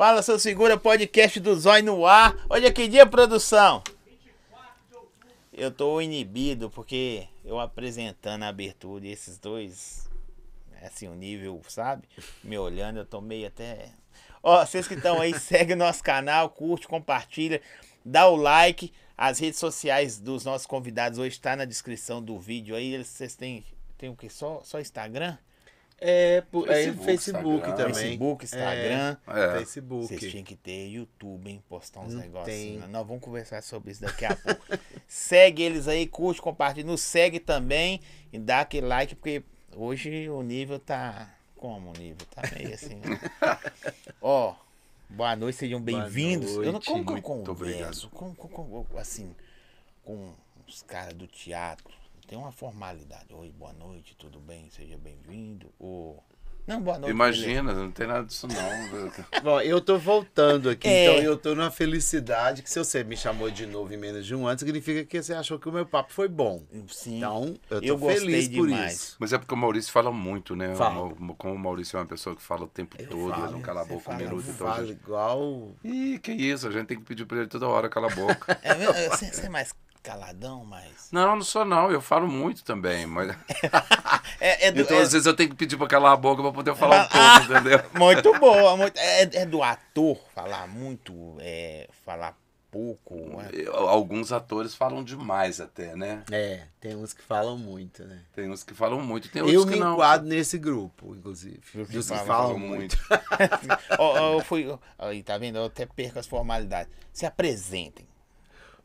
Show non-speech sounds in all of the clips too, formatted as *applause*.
Fala, seu segura podcast do Zói no ar. Hoje é que dia, produção? Eu tô inibido porque eu apresentando a abertura e esses dois, assim, o nível, sabe? Me olhando, eu tô meio até. Ó, vocês que estão aí, *laughs* segue nosso canal, curte, compartilha, dá o like. As redes sociais dos nossos convidados hoje está na descrição do vídeo aí. Vocês têm, tem o que? Só, só Instagram? É, por, Facebook, é Facebook Instagram. também. Facebook, Instagram. É, É. Facebook. Vocês tinham que ter YouTube, hein? Postar uns Não negócios. tem. né? Nós vamos conversar sobre isso daqui a pouco. *laughs* segue eles aí, curte, compartilha. Nos segue também e dá aquele like, porque hoje o nível tá. Como o nível? Tá meio assim. né? *laughs* Ó, boa noite, sejam bem-vindos. Eu não como que eu converso? Com, com, com- assim, com os caras do teatro. Tem uma formalidade. Oi, boa noite, tudo bem? Seja bem-vindo. Ou. Não, boa noite. beleza. Imagina, não tem nada disso não. *laughs* Bom, eu tô voltando aqui, É. então eu tô numa felicidade que se você me chamou de novo em menos de um ano, significa que você achou que o meu papo foi bom. Sim. Então, eu tô Eu feliz por demais. isso. Mas é porque o Maurício fala muito, né? Fala. O- Como o Maurício é uma pessoa que fala o tempo Eu todo, falo, ele não cala a boca um fala, minuto. Eu Então a falo gente... igual. Ih, que isso, a gente tem que pedir pra ele toda hora cala a boca. *laughs* É, você é mais caladão, mas. não, não sou não, eu falo muito também, mas... *laughs* É, é do, Então é- às vezes eu tenho que pedir pra calar a boca pra poder falar um *laughs* Ah! pouco, entendeu? *laughs* Muito boa. Muito, é, é do ator falar muito, é, falar pouco. é. Eu- Alguns atores falam demais até, né? É, tem uns que falam muito, né? Tem uns que falam muito, tem outros Eu que me não. enquadro nesse grupo, inclusive. Dos que falam falam muito. Ó, eu fui. Aí, tá vendo? Eu até perco as formalidades. Se apresentem.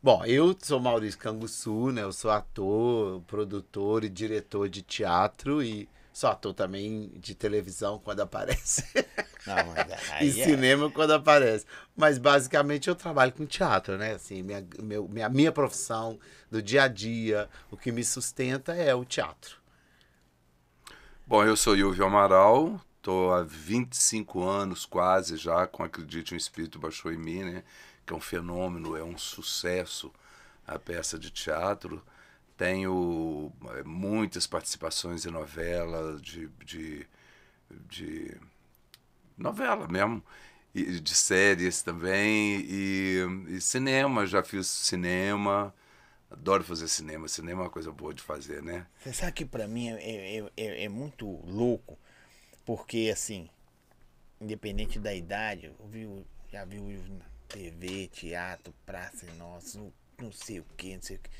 Bom, eu sou Maurício Canguçu, né? Eu sou ator, produtor e diretor de teatro e sou ator também de televisão quando aparece. *laughs* Não, mas *laughs* e é, cinema quando aparece. Mas basicamente eu trabalho com teatro, né? Assim, minha, meu, minha, minha profissão do dia a dia, o que me sustenta é o teatro. Bom, eu sou Yuvio Amaral, tô há 25 anos quase já com Acredite um Espírito Baixou em Mim, né? Que é um fenômeno, é um sucesso a peça de teatro. Tenho eh, muitas participações em novela, de, de, de novela mesmo, e de séries também, e, e cinema, já fiz cinema. Adoro fazer cinema, cinema é uma coisa boa de fazer, né? Você sabe que pra mim é, é, é, é muito louco, porque assim, independente da idade, eu vi, já vi o TV, teatro, praça e nossa, não, não sei o que, não sei o que.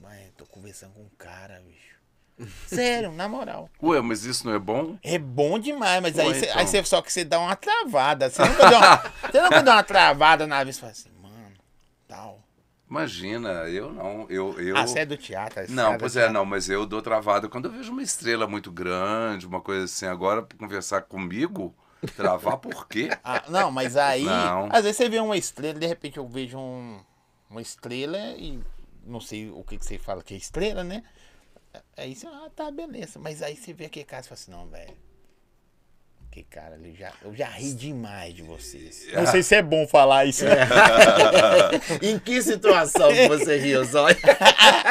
Mas tô conversando com um cara, bicho. *laughs* Sério, na moral. Ué, mas isso não é bom? É bom demais, mas Pô, aí, cê, então. aí cê- só que você dá uma travada. Você nunca deu uma, *laughs* você nunca deu uma travada na vez e fala assim, mano, tal. Imagina, eu não. Eu, eu... Ah, você é do teatro? Não, cara pois é, não, mas eu dou travada quando eu vejo uma estrela muito grande, uma coisa assim. Agora, pra conversar comigo, travar por quê? Ah, não, mas aí, Não. às vezes você vê uma estrela, de repente eu vejo um, uma estrela e não sei o que, que você fala que é estrela, né? Aí você, ah, tá, beleza. Mas aí você vê aquele cara e fala assim, não, velho. Que cara ali, já, eu já ri demais de vocês. Não sei se é bom falar isso. né? *laughs* em que situação você riu, Zóia?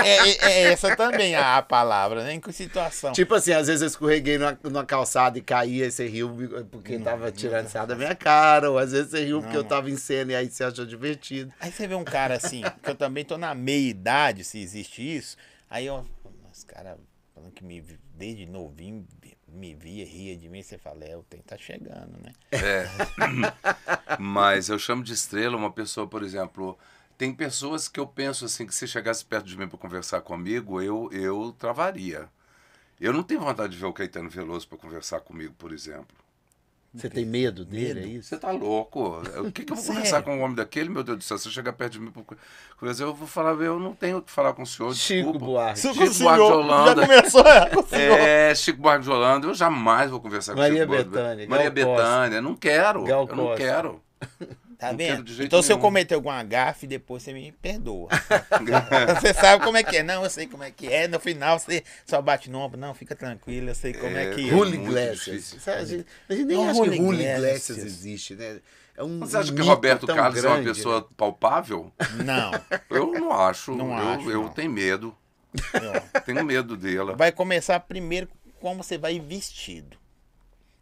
é, é- é essa também a, a palavra, né? Em que situação? Tipo assim, às vezes eu escorreguei numa, numa calçada e caí, aí você riu porque Não, tava tirando sarro da minha cara, ou às vezes você riu porque Não, eu tava em cena e aí você achou divertido. Aí você vê um cara assim, que eu também tô na meia idade, se existe isso. Aí eu, os caras falando que me vi- desde novinho me via, ria de mim, você fala, é, o tempo tá chegando, né? É. *laughs* Mas eu chamo de estrela uma pessoa, por exemplo. Tem pessoas que eu penso assim que se chegasse perto de mim para conversar comigo, eu, eu travaria. Eu não tenho vontade de ver o Caetano Veloso para conversar comigo, por exemplo. Você tem medo dele, Medo? é isso? Você tá louco? O que, que eu vou Sério? conversar com um homem daquele, meu Deus do céu? Se você chegar perto de mim conversar, eu vou falar, eu não tenho o que falar com o senhor. Chico desculpa. Buarque. Chico com o Buarque de senhor, Holanda. Já começou, é, com o senhor. É, Chico Buarque de Holanda, eu jamais vou conversar Maria com Chico Buarque. Bethânia, Maria Gal Costa. Bethânia, não quero. Gal eu não Costa. quero. *laughs* Tá Não quero vendo? de jeito Então se eu nenhum. cometer alguma gafe, depois você me perdoa. *laughs* você sabe como é que é. Não, eu sei como é que é. No final você só bate no ombro. Não, fica tranquilo, eu sei como é, É, que é. Julio muito Iglesias. A gente, a gente nem Não, acha que Julio Iglesias. Existe, né? É um Você acha que Roberto Carlos é grande, uma pessoa né? palpável? Não. Eu não acho. Não eu, acho, eu não. tenho medo. ó. Tenho medo dela. Vai começar primeiro como você vai vestido.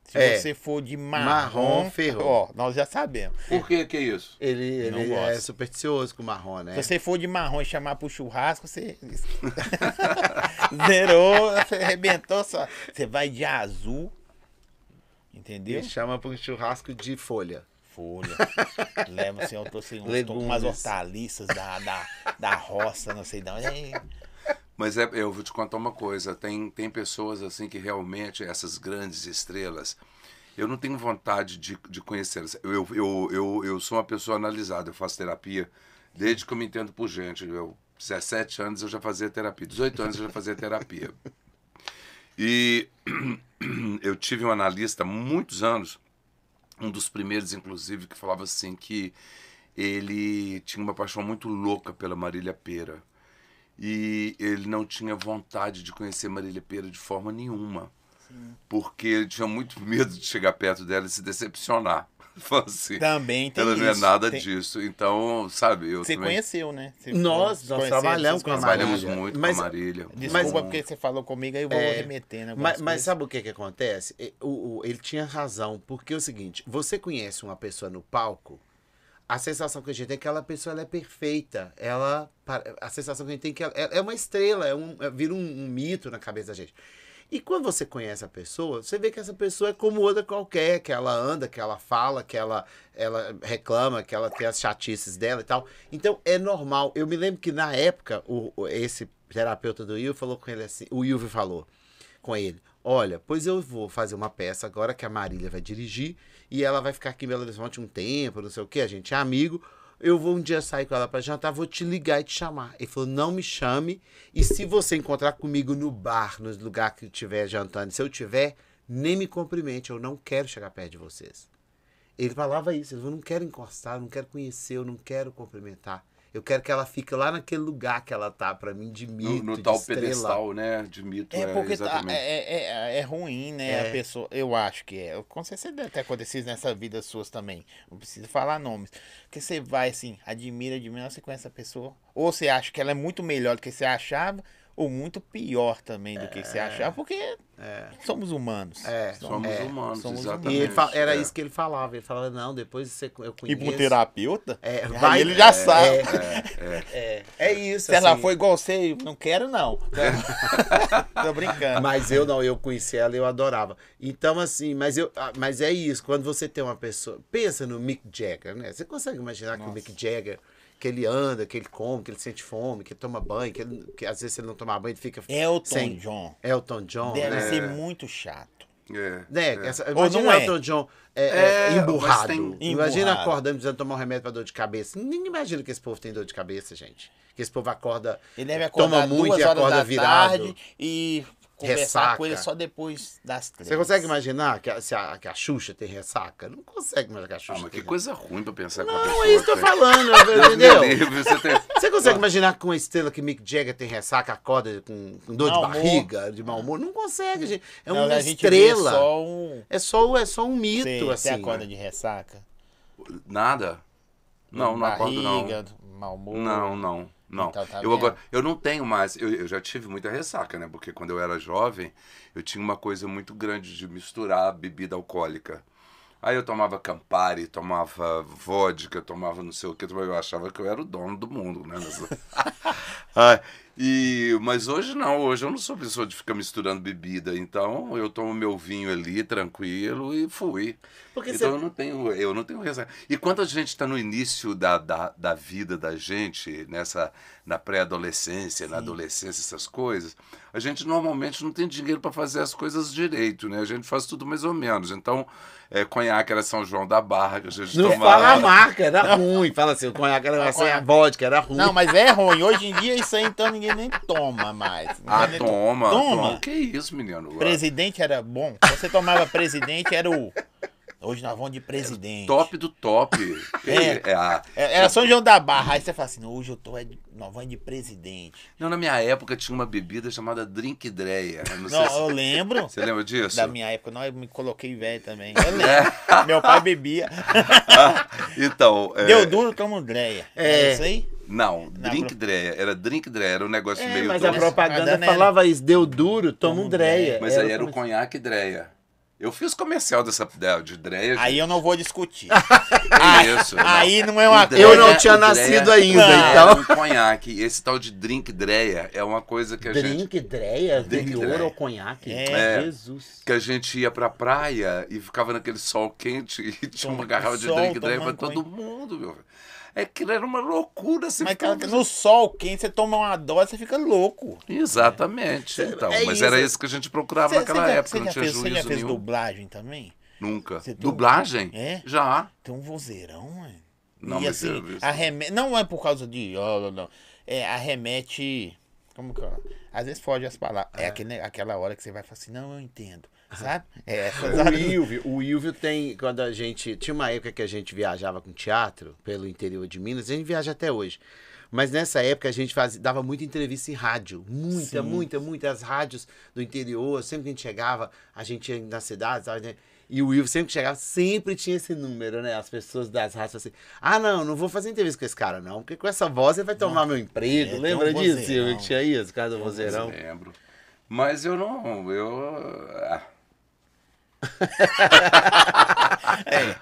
Se É. você for de Marrom, marrom, ferrou. Ó, nós já sabemos. Por que que é isso? Ele, Não ele é supersticioso com o marrom, né? Se você for de marrom e chamar pro churrasco, você. *laughs* Zerou, você arrebentou só. Você vai de azul. Entendeu? Ele chama para um churrasco de folha. Folha. Leva assim, eu trouxe uns- umas hortaliças da, da, da roça, não sei de onde. Mas é, eu vou te contar uma coisa, tem, tem pessoas assim que realmente, essas grandes estrelas, eu não tenho vontade de, de conhecê-las. Eu, eu, eu, eu, sou uma pessoa analisada, eu faço terapia desde que eu me entendo por gente. Eu, 17 anos eu já fazia terapia, 18 anos eu já fazia terapia. E *clears throat* eu tive um analista muitos anos, um dos primeiros, inclusive, que falava assim que ele tinha uma paixão muito louca pela Marília Pera. E ele não tinha vontade de conhecer Marília Pera de forma nenhuma. Porque ele tinha muito medo de chegar perto dela e se decepcionar. *laughs* Assim, Também tem ela não é isso. nada Tem- disso. Então, sabe, eu Você também conheceu, né? Você- Nós- nós trabalhamos com a conheceram. trabalhamos Marília. muito Mas- com a Marília. Desculpa Mas- porque você falou comigo, aí eu vou É, remetendo. algumas Mas, mas sabe o que que acontece? O- o- ele tinha razão, porque é o seguinte, você conhece uma pessoa no palco, a sensação que a gente tem é que aquela pessoa ela é perfeita. Ela, a sensação que a gente tem é que ela é é uma estrela, é um, é- vira um, um mito na cabeça da gente. E quando você conhece a pessoa, você vê que essa pessoa é como outra qualquer, que ela anda, que ela fala, que ela, ela reclama, que ela tem as chatices dela e tal. Então é normal. Eu me lembro que na época, o, o- esse terapeuta do Will falou com ele assim, o Will falou com ele: Olha, pois eu vou fazer uma peça agora que a Marília vai dirigir e ela vai ficar aqui em Belo Horizonte um tempo, não sei o que, a gente é amigo. Eu vou um dia sair com ela pra jantar, vou te ligar e te chamar. Ele falou: não me chame. E se você encontrar comigo no bar, no lugar que eu estiver jantando, se eu tiver, nem me cumprimente. Eu não quero chegar perto de vocês. Ele falava isso, falou, não quero encostar, eu não quero conhecer, eu não quero cumprimentar. Eu quero que ela fique lá naquele lugar que ela tá, pra mim, de mito, No, no de tal estrela. pedestal, né? De mito, É é, porque tá- exatamente. é, é, é ruim, né? É. A pessoa, eu acho que é. Com certeza deve ter acontecido nessa vida suas também. Não precisa falar nomes. Porque você vai assim, admira, admira, você conhece a pessoa. Ou você acha que ela é muito melhor do que você achava, ou muito pior também do que você achava, porque somos humanos. É, Somos é. humanos, somos exatamente. E ele fa- era é. isso que ele falava. Ele falava, não, depois você, eu E conheço. pro terapeuta, É, aí vai- ele já é, sabe. É, é isso. Se ela assim. foi igual você, não quero não. *laughs* Tô brincando. Mas eu não, eu conheci ela e eu adorava. Então, assim, mas, eu, ah, mas é isso, quando você tem uma pessoa. Pensa no Mick Jagger, né? Você consegue imaginar que o Mick Jagger, que ele anda, que ele come, que ele sente fome, que ele toma banho, que, ele, que às vezes se ele não tomar banho, ele fica. Elton sem- John. Elton John, Deve né? ser muito chato. É, Né? é. Essa, Ou imagina não é? Elton John é, é, É, emburrado. tem- Imagina Emburrado. acordando precisando tomar um remédio pra dor de cabeça. Ninguém imagina que esse povo tem dor de cabeça, gente. Que esse povo acorda. Ele deve toma acordar muito duas e horas acorda da virado. tarde e conversar Ressaca. com ele só depois das três. Você consegue imaginar que a, se a, que a Xuxa tem ressaca? Não consegue imaginar que a Ah, Xuxa mas tem que coisa ruim pra pensar que uma Não, pessoa é isso que eu tô falando, entendeu? livre, você tem... Você consegue imaginar que uma estrela que Mick Jagger tem ressaca, acorda com, com dor de humor. barriga, de mau humor? Não consegue, gente. É Não, uma a estrela. só um... É, só, é só um mito, Você, assim. você acorda né? de ressaca? Nada? Não, não acordo não. Barriga, mau humor? Não, não, não. Então, tá eu, agora, eu não tenho mais. Eu, eu já tive muita ressaca, né? Porque quando eu era jovem, eu tinha uma coisa muito grande de misturar bebida alcoólica. Aí eu tomava Campari, tomava vodka, tomava não sei o que, eu achava que eu era o dono do mundo, né? *laughs* Nessa- e, mas hoje não, hoje eu não sou pessoa de ficar misturando bebida, então eu tomo meu vinho ali tranquilo e fui. Porque então você- eu não tenho, eu não tenho ressaca. E quando a gente está no início da, da, da vida da gente, nessa na pré-adolescência, na adolescência, essas coisas, a gente normalmente não tem dinheiro para fazer as coisas direito, né? A gente faz tudo mais ou menos. Então, é, conhaque era São João da Barra que a gente Não tomava. fala a marca, era ruim. Fala assim, o conhaque era a vodka, era ruim. Não, mas é ruim. Hoje em dia isso aí então ninguém nem toma mais. Ah, toma, Toma. toma. Que isso, menino? Presidente era bom. Você tomava presidente, era o... Hoje nós vamos de presidente. Top do top. É. é a- É, Era São João da Barra. Aí você fala assim, hoje eu tô, é de- nós vamos de presidente. Não, na minha época tinha uma bebida chamada Drink Dreia. Não Não, se- eu lembro. Você lembra disso? Da minha época, não, eu me coloquei velho também. Eu lembro. Meu pai bebia. *laughs* Então. é, Deu duro, toma um dreia. É É. isso aí? Não, Na Drink pro- Dreia. Era Drink Dreia, era um negócio É, meio. mas a doce. propaganda Mas era- falava isso, deu duro, toma um dreia. Mas aí era o conhaque Dreia. Eu fiz comercial dessa de Dreia. Aí eu não vou discutir. *laughs* Que isso, não. Aí não é uma Dreia- Eu não tinha Dreia nascido ainda, Não. então. É um conhaque. Esse tal de drink Dreia é uma coisa que a gente Drink, dreia, Drink, interior dreia. ou conhaque? É. Jesus. que a gente ia pra praia e ficava naquele sol quente e tinha uma garrafa de sol, drink Dreia pra todo mundo, meu. velho. É que era uma loucura. Você Mas ficava- cara, no sol quente, você toma uma dose, você fica louco. Exatamente. Então, É mas isso. era isso que a gente procurava Você- naquela você já- época, você não já tinha fez, Você já juízo fez nenhum. dublagem também? Nunca. Dublagem? É? Já. Tem um vozeirão, mano. Não, e mas assim, eu- arremete, não é por causa de. ó, não, não. É, arremete. Como que é? Às vezes foge as palavras. É, aquele, aquela hora que você vai falar assim, não, eu entendo. Sabe? É essas O. Ilvio, o Ilvio tem, quando a gente, tinha uma época que a gente viajava com teatro pelo interior de Minas, a gente viaja até hoje. Mas nessa época a gente fazia, dava muita entrevista em rádio, muita, Sim. muita, muitas rádios do interior, sempre que a gente chegava, a gente ia nas cidades, sabe, né? e o Ilvio sempre que chegava, sempre tinha esse número, né? As pessoas das rádios assim, ah não, não vou fazer entrevista com esse cara não, porque com essa voz ele vai tomar meu emprego, É, lembra um disso, que tinha isso, cara do vozeirão? Lembro. Mas eu não. Eu. Ah,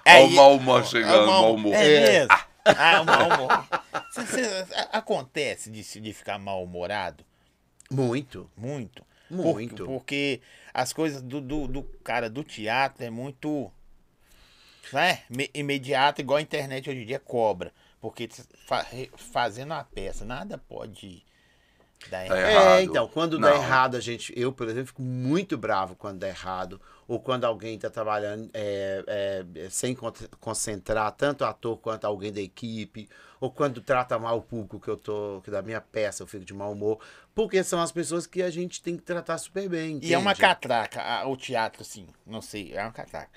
É, Olha o e- mau humor chegando, o mau- humor. É mesmo. Ah, o mau humor. Cê- cê- acontece de, se- de ficar mal-humorado? Muito. Muito. Muito. Porque, porque as coisas do, do, do cara do teatro é muito. Né? Me- Imediato, igual a internet hoje em dia cobra. Porque fa- fazendo a peça, nada pode dar Tá errado. É, então, quando dá Não. errado, a gente, eu, por exemplo, fico muito bravo quando dá errado, ou quando alguém tá trabalhando é, é, sem con- concentrar tanto o ator quanto alguém da equipe, ou quando trata mal o público que eu tô, que da minha peça eu fico de mau humor, porque são as pessoas que a gente tem que tratar super bem. E é uma entende? catraca, o teatro, assim, não sei, é uma catraca.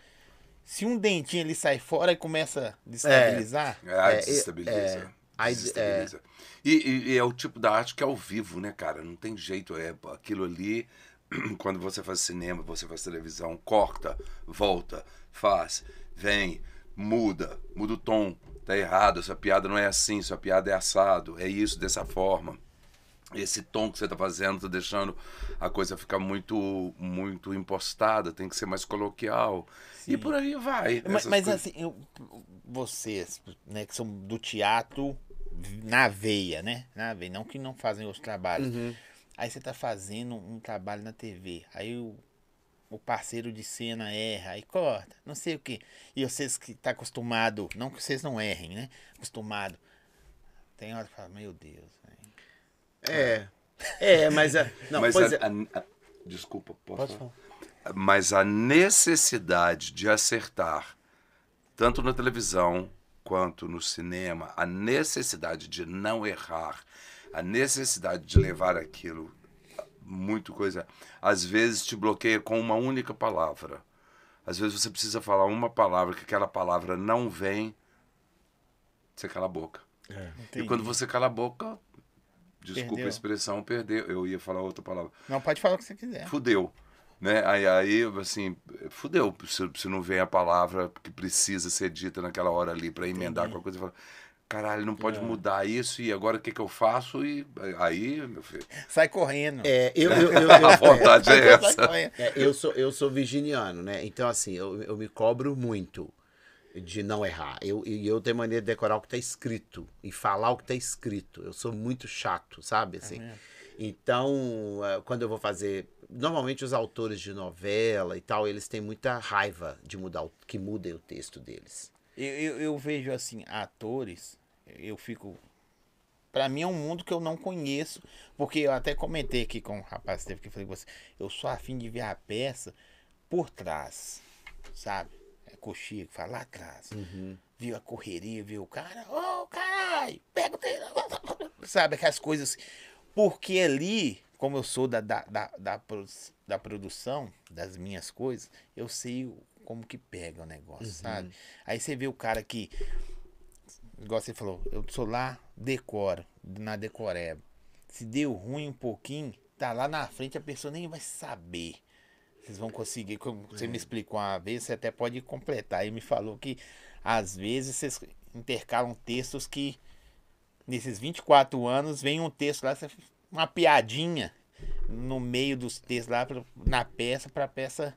Se um dentinho ele sai fora e começa a destabilizar, É, É, desestabiliza. é, aí- desestabiliza. E, e- e é o tipo da arte que é ao vivo, né, cara? Não tem jeito. É aquilo ali, *clears throat* quando você faz cinema, você faz televisão, corta, volta, faz, vem, muda, muda o tom. Tá errado, essa piada não é assim, sua piada é assado, é isso, dessa forma. Esse tom que você tá fazendo tá deixando a coisa ficar muito muito impostada, tem que ser mais coloquial. E por aí vai. Mas, mas coisas. assim, eu- vocês, né, que são do teatro na veia, né? Na veia, não que não fazem os trabalhos. Uhum. Aí você tá fazendo um trabalho na TV. Aí o, o parceiro de cena erra, aí corta, não sei o quê. E vocês que tá acostumado, não que vocês não errem, né? Acostumado. Tem hora que fala, meu Deus, velho. É. É, mas. é- *laughs* Não, Mas pois a- é. a- a- desculpa, posso Pode falar? falar. Mas a necessidade de acertar, tanto na televisão quanto no cinema, a necessidade de não errar, a necessidade de levar aquilo muito coisa, às vezes te bloqueia com uma única palavra. Às vezes você precisa falar uma palavra que aquela palavra não vem, você cala a boca. E Entendi. quando você cala a boca, desculpa Perdeu. a expressão, perdeu. Eu ia falar outra palavra Não, pode falar o que você quiser. fudeu. Né? Aí, aí, assim, fudeu. Se, se não vem a palavra que precisa ser dita naquela hora ali para emendar com a coisa, fala, caralho, não É. pode mudar isso e agora o que, que eu faço? E aí, meu filho, Sai correndo. É, eu, eu, eu, *laughs* a eu- vontade é essa. É, eu, sou, eu sou virginiano, né? Então, assim, eu, eu me cobro muito de não errar. Eu, e eu tenho maneira de decorar o que tá escrito e falar o que tá escrito. Eu sou muito chato, sabe? Assim. mesmo? Então, eh, quando eu vou fazer. Normalmente os autores de novela e tal, eles têm muita raiva de mudar o, que mudem o texto deles. Eu, eu, eu vejo assim, atores, eu fico. Pra mim é um mundo que eu não conheço. Porque eu até comentei aqui com o rapaz que teve que eu falei com você. Eu sou afim de ver a peça por trás. Sabe? É coxinha que fala lá atrás. Viu a correria, viu o cara. Ô, caralho! Pega o. te- Sabe, aquelas coisas. Porque ali, como eu sou da, da, da, da, da produção das minhas coisas, eu sei como que pega o negócio, sabe? Aí você vê o cara que, igual você falou, eu sou lá, decoro, na decoreba. Se deu ruim um pouquinho, tá lá na frente, a pessoa nem vai saber. Vocês vão conseguir, como você me explicou uma vez, você até pode completar. Aí me falou que às vezes vocês intercalam textos que nesses 24 anos vem um texto lá, uma piadinha no meio dos textos lá, na peça, pra peça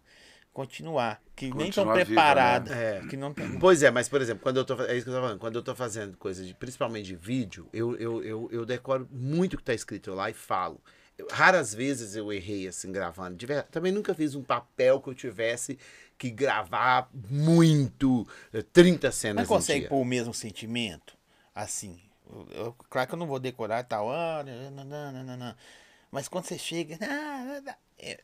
continuar. Que nem estão Continuar preparadas. né? É. Que não tem. Pois é, mas por exemplo, quando eu tô, é isso que eu tô falando, quando eu tô fazendo coisas, de, principalmente de vídeo, eu, eu, eu, eu decoro muito o que tá escrito lá e falo. Eu- raras vezes eu errei assim gravando. De ver- Também nunca fiz um papel que eu tivesse que gravar muito, eh, 30 cenas Mas consegue pôr o mesmo sentimento? Assim. eu- eu- claro que eu não vou decorar e tal. ah, nananana, Mas quando você chega. ah, *laughs* ah, é,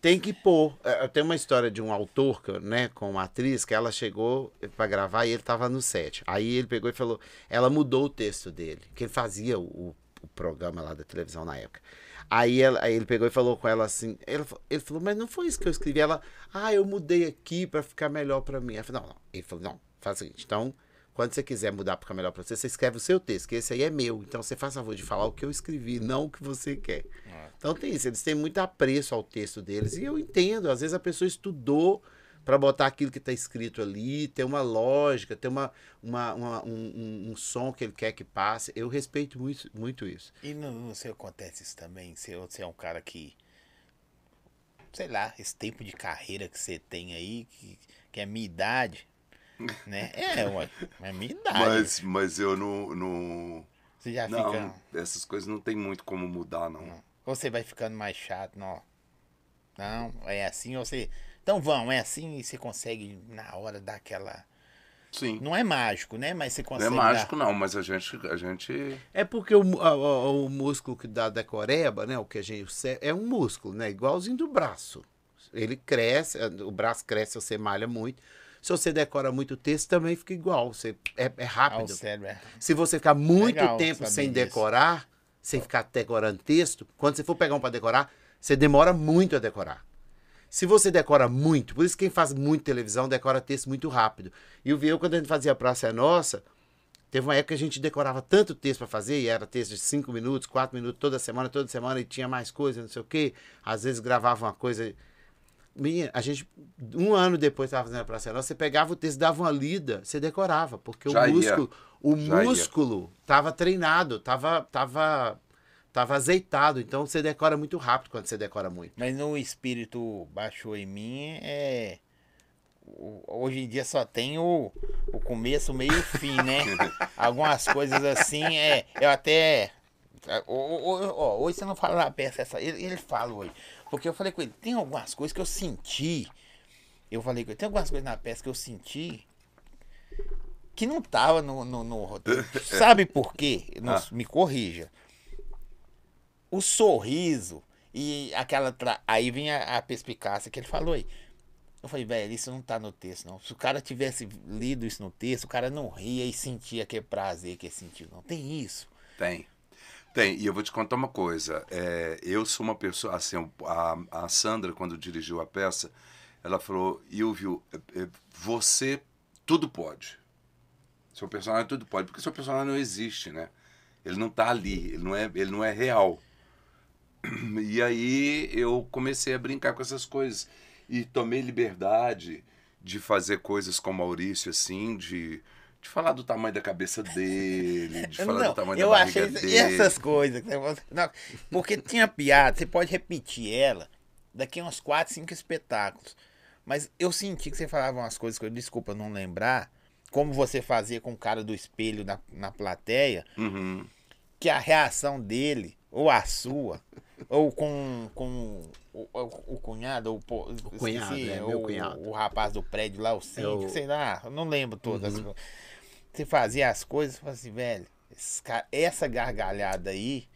Tem que pôr. É, tenho uma história de um autor, né, com uma atriz, que ela chegou pra gravar e ele tava no set. Aí ele pegou e falou, ela mudou o texto dele, que ele fazia o, o programa lá da televisão na época. Aí, ela- aí ele pegou e falou com ela assim, ele, ele falou, mas não foi isso que eu escrevi. Ela, ah, eu mudei aqui pra ficar melhor pra mim. Ela falou, não, não. Ele falou, não, faz o seguinte, então, quando você quiser mudar pra ficar melhor pra você, você escreve o seu texto, que esse aí é meu. Então você faz favor de falar o que eu escrevi, não o que você quer. Então tem isso, eles têm muito apreço ao texto deles. E eu entendo, às vezes a pessoa estudou para botar aquilo que está escrito ali, tem uma lógica, tem uma, uma, uma- um, um- um som que ele quer que passe. Eu respeito muito, muito isso. E não, não sei acontece isso também. Você, você é um cara que. Sei lá, esse tempo de carreira que você tem aí, que, que é minha idade. Né? É, ué, é minha idade. Mas, mas eu não. não... Você já Não, fica. essas coisas não tem muito como mudar, não. Ou você vai ficando mais chato, não. Não, é assim, ou você. Então vão, é assim e você consegue na hora dar aquela. Sim. Não é mágico, né? Mas você Não consegue. é mágico, dar... não, mas a gente. A gente... É porque o, a- o músculo que dá decoreba, né? O que a gente o é um músculo, né? Igualzinho do braço. Ele cresce, o braço cresce você malha muito. Se você decora muito texto, também fica igual. Você, é, é rápido. é. Se você ficar muito Legal tempo sem decorar, sem ficar decorando texto, quando você for pegar um para decorar, você demora muito a decorar. Se você decora muito, por isso quem faz muito televisão decora texto muito rápido. E o Viu, quando a gente fazia Praça é Nossa, teve uma época que a gente decorava tanto texto para fazer, e era texto de 5 minutos, 4 minutos, toda semana, toda semana, e tinha mais coisa, não sei o quê. Às vezes gravava uma coisa. Menina, a gente, um ano depois estava fazendo a Praça Nossa, você pegava o texto, dava uma lida, você decorava, porque Já o ia. músculo, o Já ia. músculo tava treinado, tava, tava, tava azeitado. Então você decora muito rápido quando você decora muito. Mas no espírito baixou em mim é. Hoje em dia só tem o, o começo, o meio e o fim, né? *laughs* Algumas coisas assim, é. Eu até. ó, ó, ó, hoje você não fala na peça essa. Ele, ele fala hoje. Porque eu falei com ele, tem algumas coisas que eu senti. Eu falei com ele, tem algumas coisas na peça que eu senti que não tava no, no, no roteiro. *laughs* Sabe por quê? Não- Ah. Me corrija. O sorriso e aquela. tra- Aí vem a, a perspicácia que ele falou aí. Eu falei, velho, isso não tá no texto, não. Se o cara tivesse lido isso no texto, o cara não ria e sentia aquele prazer que ele sentiu. Não tem isso. Tem. Tem, e eu vou te contar uma coisa. É, eu sou uma pessoa, assim, a, a Sandra, quando dirigiu a peça, ela falou, Ilvio, é, é, você tudo pode. Seu personagem tudo pode, porque seu personagem não existe, né? Ele não tá ali, ele não é, ele não é real. E aí eu comecei a brincar com essas coisas. E tomei liberdade de fazer coisas com Maurício, assim, de, de falar do tamanho da cabeça dele, de *laughs* falar não, do tamanho eu da barriga achei dele. essas coisas. você- não, porque tinha piada, você pode repetir ela daqui a uns 4, 5 espetáculos. Mas eu senti que você falava umas coisas que eu, desculpa não lembrar, como você fazia com o cara do espelho na, na plateia, Uhum. que a reação dele, ou a sua, ou com, com o, o- o cunhado, ou o, o cunhado, é, meu cunhado. o rapaz do prédio lá, o síndico, o- sei lá, eu não lembro todas. Uhum. Você fazia as coisas e falava assim, velho, cara- essa gargalhada aí,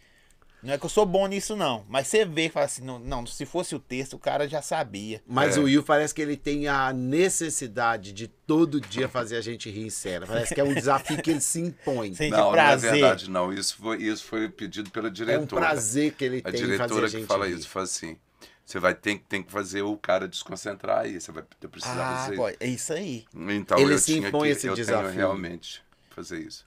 não é que eu sou bom nisso não, mas você vê e fala assim, não, não, se fosse o texto, o cara já sabia. Mas É. o Will parece que ele tem a necessidade de todo dia fazer a gente rir em cena. Parece que é um desafio que ele se impõe. Sente Não, não é prazer. verdade, não. Isso foi, isso foi pedido pela É um diretora. prazer que ele a tem em fazer diretora a gente que fala rir. isso, fala assim, você vai ter, tem que fazer o cara desconcentrar aí, você vai precisar Ah, fazer pô, é isso aí. Então Ele eu se tinha impõe que, esse eu desafio. tenho realmente fazer isso.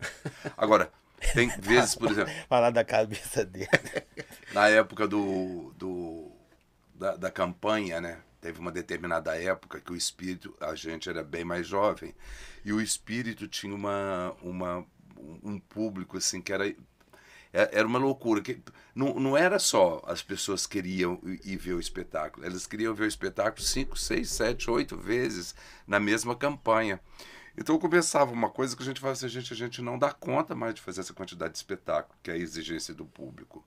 Agora, tem *laughs* vezes, por exemplo, Falar da cabeça dele. *laughs* na época do, do da, da campanha, né? Teve uma determinada época que o espírito, a gente era bem mais jovem, e o espírito tinha uma, uma um público assim que era Era uma loucura. Que não, não era só as pessoas queriam ir ver o espetáculo, elas queriam ver o espetáculo cinco, seis, sete, oito vezes na mesma campanha. Então começava uma coisa que a gente falava assim, gente, a gente não dá conta mais de fazer essa quantidade de espetáculo, que é a exigência do público.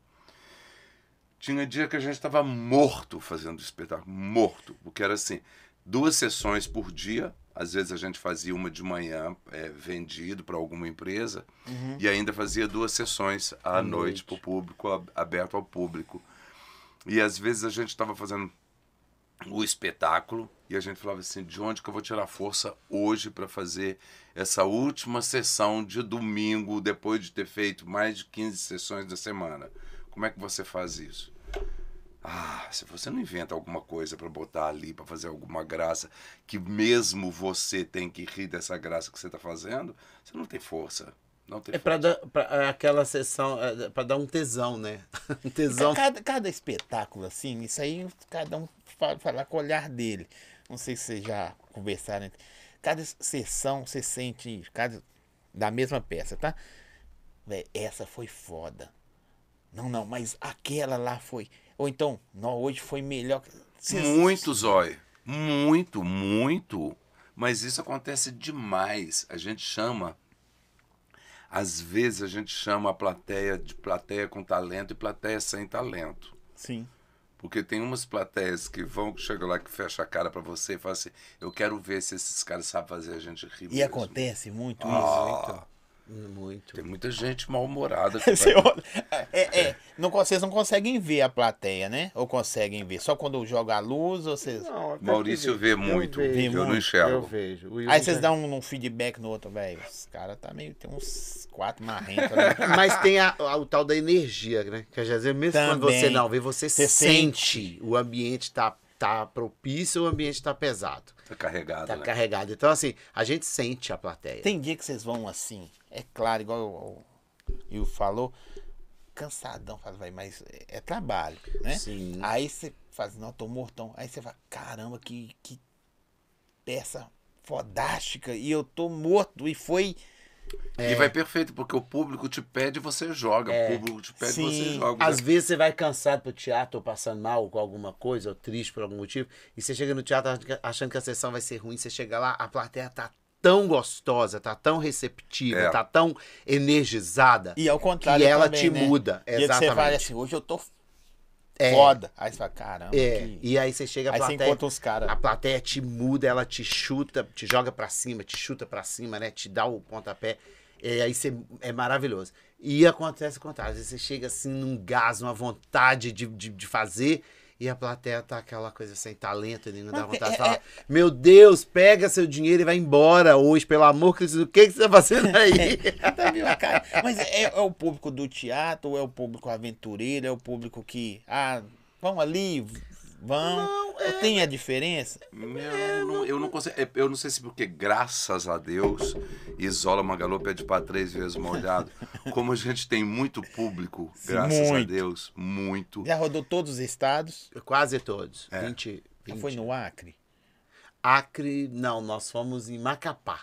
Tinha dia que a gente estava morto fazendo espetáculo, morto, porque era assim, duas sessões por dia, às vezes a gente fazia uma de manhã é, vendido para alguma empresa e ainda fazia duas sessões à noite para o público, ab- aberto ao público. E às vezes a gente estava fazendo o espetáculo e a gente falava assim, de onde que eu vou tirar força hoje para fazer essa última sessão de domingo, depois de ter feito mais de 15 sessões da semana? Como é que você faz isso? Ah, se você não inventa alguma coisa para botar ali, para fazer alguma graça, que mesmo você tem que rir dessa graça que você está fazendo, você não tem força. Não tem É pra dar pra, é aquela sessão, é, pra dar um tesão, né? *laughs* Um tesão. Cada, cada espetáculo, assim, isso aí cada um fala, fala com o olhar dele. Não sei se vocês já conversaram. entre- Cada sessão você sente cada, da mesma peça, tá? Véi, essa foi foda. Não, não, mas aquela lá foi. Ou então, não, hoje foi melhor. Vocês- Muito, Zói. Muito, muito. Mas isso acontece demais. A gente chama. Às vezes a gente chama a plateia de plateia com talento e plateia sem talento. Sim. Porque tem umas plateias que vão, que chega lá, que fecha a cara pra você e fala assim: Eu quero ver se esses caras sabem fazer a gente rir. E mesmo." acontece muito Ah, isso. Então. Muito. Tem muita gente mal-humorada. *laughs* Você olha- é, é, não, vocês não conseguem ver a plateia, né? Ou conseguem ver? Só quando joga a luz, ou vocês. Não, Maurício vê eu muito, vejo, eu não muito, enxergo. Eu vejo. Will Aí vocês já- dão um, um feedback no outro, velho. Os caras tá meio. Tem uns quatro marrentos ali. *laughs* Mas tem a- a- o tal da energia, né? Que às vezes, mesmo quando Também. você não vê, você, Você sente, o ambiente tá, tá propício, o ambiente tá pesado. Tá carregado, Tá né? carregado. Então, assim, a gente sente a plateia. Tem dia que vocês vão assim, é claro, igual o Will falou, cansadão, fala, vai, mas é, é trabalho, né? Sim. Aí você faz, não, tô mortão. Aí você fala, caramba, que, que peça fodástica. E eu tô morto. E foi. E vai perfeito, porque o público te pede e você joga. É. O público te pede e Sim. você joga. Às vezes você vai cansado pro teatro, ou passando mal com alguma coisa, ou triste por algum motivo, e você chega no teatro achando que- que a sessão vai ser ruim, você chega lá, a plateia tá tão gostosa, tá tão receptiva, É. tá tão energizada, E ao que contrário. ela também, te né? muda. Dia que você fala Exatamente. assim, hoje eu tô É. foda. Aí você fala, caramba. É, que- e aí você chega, a Aí você plateia, encontra os caras. a plateia te muda, ela te chuta, te joga pra cima, te chuta pra cima, né? Te dá o pontapé. E aí você, é maravilhoso. E acontece o contrário. Às vezes você chega assim num gás, numa vontade de, de, de fazer, e a plateia tá aquela coisa sem talento, ele não dá Não, vontade de é- falar: Meu Deus, pega seu dinheiro e vai embora hoje, pelo amor de Deus, o que, que você tá fazendo aí? *laughs* Tá cara? Mas é, é o público do teatro, ou é o público aventureiro, é o público que. Ah, vão ali, vão. Ou Tem a diferença? Eu não, eu não consigo. é, Eu não sei se porque, graças a Deus, Isola Mangalô pede para três vezes molhado. *laughs* Como a gente tem muito público, graças a muito. Deus, muito. Já rodou todos os estados? Quase todos. É. 20, Já 20. foi no Acre? Acre, não, nós fomos em Macapá.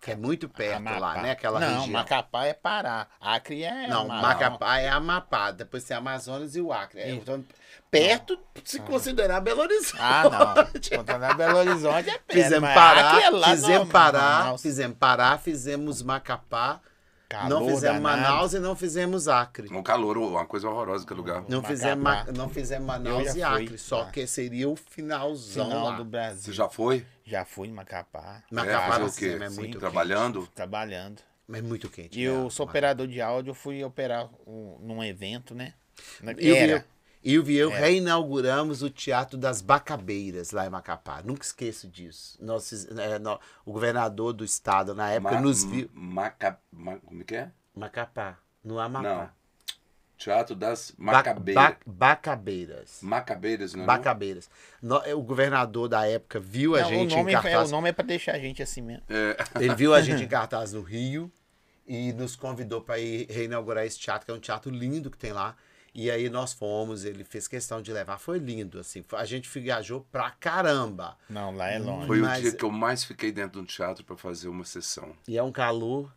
Que é muito perto lá, né? Aquela não, região. Macapá é Pará. Acre é. Não, Amaral. Macapá é Amapá, depois tem Amazonas e o Acre. É, então, perto, se considerar Belo Horizonte. Ah, não. Contra Belo Horizonte é perto. Fizemos mas Pará, é lá fizemos no- Pará, fizemos Pará, fizemos Macapá, Calor não fizemos danado. Manaus e não fizemos Acre. Um calor, uma coisa horrorosa aquele lugar. Não fizemos, Ma- não fizemos Manaus e já fui, Acre, só tá. que seria o finalzão Final lá. do Você Brasil. já foi? Já fui em Macapá. Macapá na o quê? cima é Sim, muito trabalhando? Trabalhando. quente. É muito quente. E né, eu sou Macapá. operador de áudio, eu fui operar um- num evento, né? Na- Eu vi- Era. E eu Era. reinauguramos o Teatro das Bacabeiras lá em Macapá. Nunca esqueço disso. Nós, é, nó- o governador do estado na época Ma- nos viu. Maca, ma- como é que é? Macapá, no Amapá. Não. Teatro das Ba- Macabeiras. ba- Bacabeiras. Macabeiras, não é? Bacabeiras. No- é, o governador da época viu a Não, gente o, nome em é, cartaz. o nome é pra deixar a gente assim mesmo. É, *laughs* Ele viu a gente em *laughs* cartaz no Rio e nos convidou para ir reinaugurar esse teatro, que é um teatro lindo que tem lá. E aí nós fomos, ele fez questão de levar, foi lindo, assim. A gente viajou pra caramba. Não, lá é longe. Foi Mas- o dia que eu mais fiquei dentro de um teatro para fazer uma sessão. E é um calor.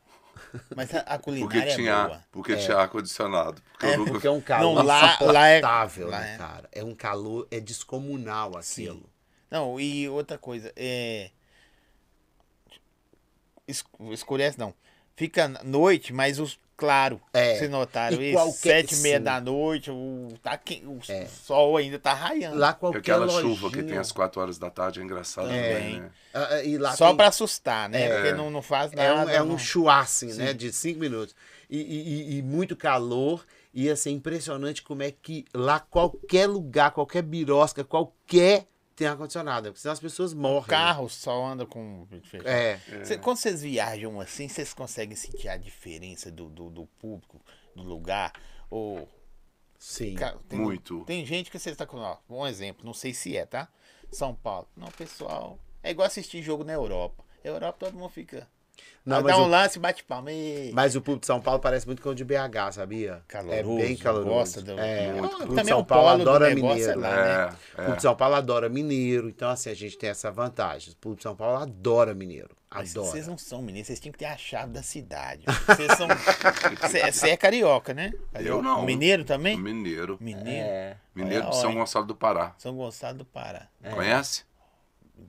Mas a, a Porque culinária é tinha, boa. porque tinha ar-condicionado. Porque É, nunca Porque é um calor Não, lá- lá é- lá né, é. cara? É um calor, é descomunal aquilo. Não, e outra coisa, é. es- Escurece não. Fica noite, mas os. Claro, É. vocês notaram E isso? qualquer- Sete e meia da noite, o, tá quem, o É. sol ainda tá raiando. Lá É qualquer aquela lojinha, chuva que tem às 4 horas da tarde é engraçado É. também, né? Ah, ah, e lá Só tem- pra assustar, né? É. Porque não, não faz É um, nada. é um não. chuá, assim, né? De cinco minutos. E, e- e- e muito calor. E assim, impressionante como é que lá qualquer lugar, qualquer birosca, qualquer tem ar-condicionado. Porque senão as pessoas O morrem. carro só anda com. É. Cê- quando vocês viajam assim, vocês conseguem sentir a diferença do, do, do público, do lugar? Ou. Sim. Tem, Muito. Tem gente que você está com. Ó, um exemplo, não sei se é, tá? São Paulo. Não, pessoal. É igual assistir jogo na Europa. Europa todo mundo fica. Não, mas, dá um o, lance, bate palma. e- mas o público de São Paulo parece muito com o de BH, sabia? Caloroso, é bem caloroso. gosta do- é, Muito. o público de São Paulo adora é mineiro. lá, né? né? É, O é. público de São Paulo adora mineiro, então assim, a gente tem essa vantagem. O público de São Paulo adora mineiro. Adora. vocês não são mineiros, vocês tinham que ter a chave da cidade. Vocês são. *laughs* Você é carioca, né? Eu não. Mineiro também? Mineiro. Mineiro. É. Mineiro Olha, de São. Gonçalo do Pará. São Gonçalo do Pará. Conhece?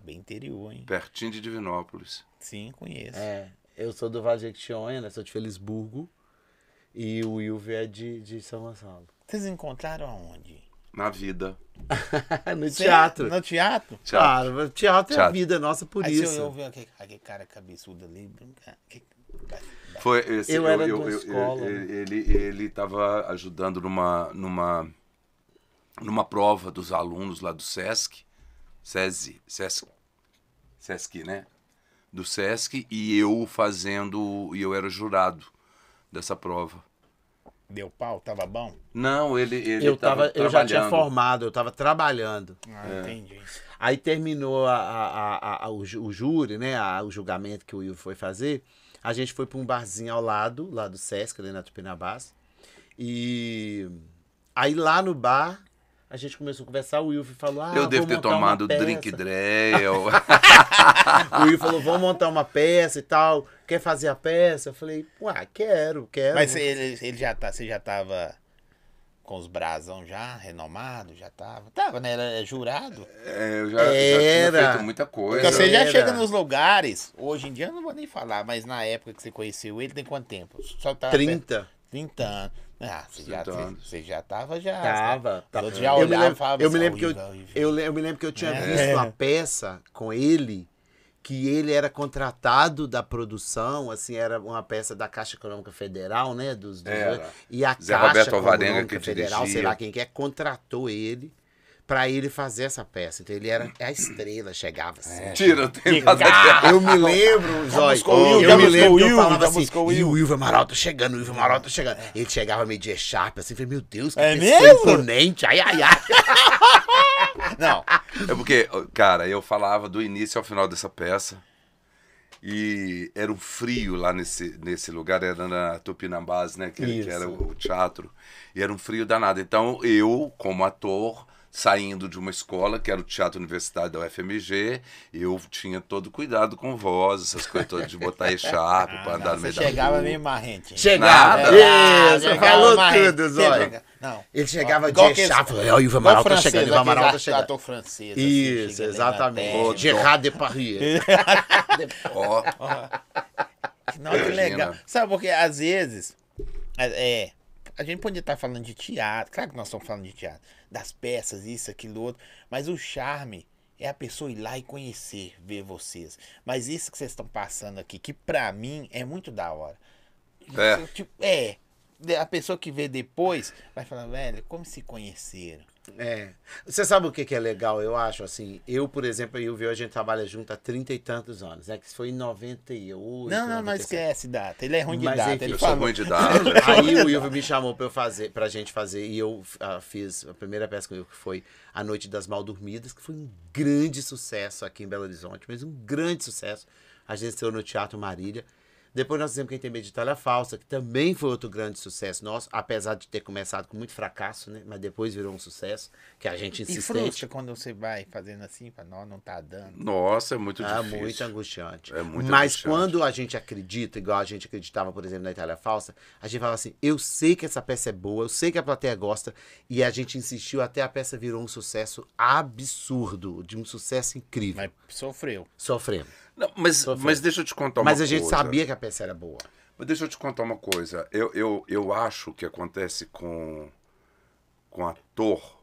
Bem interior, hein? Pertinho de Divinópolis. Sim, conheço. É, eu sou do Vale de Jequitinhonha, né? Sou de Felisburgo. E o Wilver é de, de São Gonçalo. Vocês encontraram aonde? Na vida. *laughs* no Cê- teatro. No teatro? Teatro. Claro, teatro é a vida nossa por Aí isso. eu, eu vi aquele, aquele cara cabeçudo ali, brincar. Foi esse, Eu era de uma escola, né? Ele, ele estava ajudando numa, numa, numa prova dos alunos lá do Sesc. SESI. Sesc. Sesc, né? Do Sesc. E eu fazendo. E eu era jurado dessa prova. Deu pau? Tava bom? Não, ele. ele eu, tava, eu já tinha formado, eu tava trabalhando. Ah, É. entendi. Aí terminou a, a- a- a- o, o júri, né? a- o julgamento que o Will foi fazer. A gente foi para um barzinho ao lado, lá do Sesc, ali na Tupinambás. E aí lá no bar, a gente começou a conversar. O Will falou: Ah, Eu devo ter tomado peça." drink Drell. *laughs* O Will falou: Vamos montar uma peça e tal. Quer fazer a peça? Eu falei: Ué, quero, quero. Mas ele, ele já tá, você já tava com os brasão já, renomado, já tava. Tava, né? Era jurado. É, eu já, já Era. tinha feito muita coisa. Porque você já Era. chega nos lugares, hoje em dia eu não vou nem falar, mas na época que você conheceu ele, tem quanto tempo? Só tá 30. 30 anos. Ah, você já, 30 você, você já tava já. Tava, tava. Eu já Eu me olhava e lembro, falava eu me lembro que eu, eu, eu me lembro que eu tinha É. visto uma peça com ele que ele era contratado da produção, assim, era uma peça da Caixa Econômica Federal, né, dos, dos Era. e a Zé Caixa Roberto Econômica que Federal, sei dirigia. lá quem que é, contratou ele pra ele fazer essa peça. Então ele era a estrela, chegava assim. Tira, tem nada cara. Eu me lembro, Zói, eu me lembro que eu falava assim, e o Ivo Amaral tá chegando, o Ivo Amaral tá chegando. Ele chegava meio de echarpe, assim, falei, meu Deus, que É pessoa imponente, ai, ai, ai. *laughs* Não, É porque, cara, eu falava do início ao final dessa peça. E era um frio lá nesse, nesse lugar, era na Tupinambás, né? Que, que era o teatro. E era um frio danado. Então eu, como ator, saindo de uma escola, que era o Teatro Universitário da UFMG, eu tinha todo cuidado com voz, essas coisas todas de botar echarpe *laughs* pra andar no você meio da chegava rua. meio marrente. Chegava. Nada. Isso, chegava falou marrente. tudo, Você Zói. chega- Não. Ele chegava Igual de echarpe, ó, o Ivo Amaral tá chegando, o Ivo Amaral tá chegando. francês. assim, Isso, na exatamente. Gerard Depardieu. *laughs* Ó, Não, que legal. Sabe porque às vezes é, é, a gente podia estar falando de teatro, claro que nós estamos falando de teatro, das peças, isso, aquilo, outro, mas o charme é a pessoa ir lá e conhecer, ver vocês. Mas isso que vocês estão passando aqui, que pra mim é muito da hora. É. Tipo, é. A pessoa que vê depois vai falar, velho, como se conheceram? É. Você sabe o que, que é legal, eu acho, assim? Eu, por exemplo, e o Viu, a gente trabalha junto há trinta e tantos anos, né? Que isso foi em 98. Não, não, não 97. esquece data. Ele é ruim de Mas, data. enfim, ele eu sou ruim de data. *laughs* Aí o Ilvo me chamou pra eu fazer, pra gente fazer, e eu ah, fiz a primeira peça com ele, que foi A Noite das Mal Dormidas, que foi um grande sucesso aqui em Belo Horizonte, mas um grande sucesso. A gente estreou no Teatro Marília. Depois nós fizemos Quem Tem Medo de Itália Falsa, que também foi outro grande sucesso nosso, apesar de ter começado com muito fracasso, né? Mas depois virou um sucesso, que a gente E insistente. frustra quando você vai fazendo assim, fala, não, não tá dando. Nossa, é muito Ah, difícil. muito angustiante. É muito Mas angustiante. quando a gente acredita, igual a gente acreditava, por exemplo, na Itália Falsa, a gente fala assim: eu sei que essa peça é boa, eu sei que a plateia gosta, e a gente insistiu até a peça virou um sucesso absurdo, de um sucesso incrível. Mas sofreu. Sofremos. Não, mas, mas deixa eu te contar uma Mas coisa. a gente sabia que a peça era boa. Mas deixa eu te contar uma coisa. Eu, eu, eu acho que acontece com, com ator,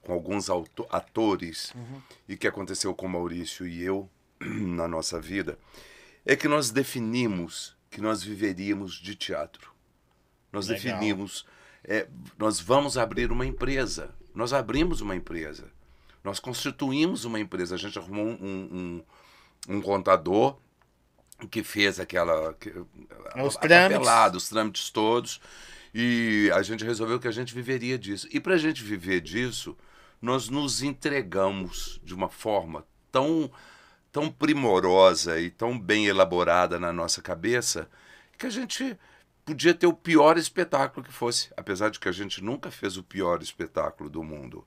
com alguns auto- atores, e que aconteceu com Maurício e eu *clears throat* na nossa vida, é que nós definimos que nós viveríamos de teatro. Nós Legal. definimos, é, nós vamos abrir uma empresa. Nós abrimos uma empresa. Nós constituímos uma empresa. A gente arrumou um, um, um- um contador que fez aquela. Que, Os a- trâmites. os trâmites todos. E a gente resolveu que a gente viveria disso. E para a gente viver disso, nós nos entregamos de uma forma tão, tão primorosa e tão bem elaborada na nossa cabeça que a gente podia ter o pior espetáculo que fosse. Apesar de que a gente nunca fez o pior espetáculo do mundo.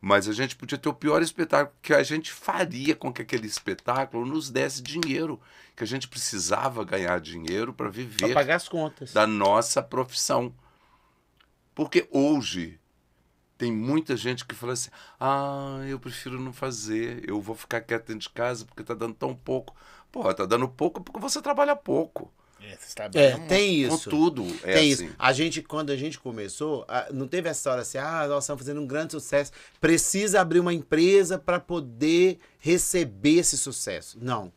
Mas a gente podia ter o pior espetáculo que a gente faria com que aquele espetáculo nos desse dinheiro. Que a gente precisava ganhar dinheiro para viver pagar as contas. da nossa profissão. Porque hoje tem muita gente que fala assim: ah, eu prefiro não fazer, eu vou ficar quieto dentro de casa porque tá dando tão pouco. Pô, tá dando pouco porque você trabalha pouco. É, É, trabalham tem Com isso. tudo é Tem assim. isso. A gente, quando a gente começou, não teve essa história assim, ah, nós estamos fazendo um grande sucesso, precisa abrir uma empresa para poder receber esse sucesso. Não.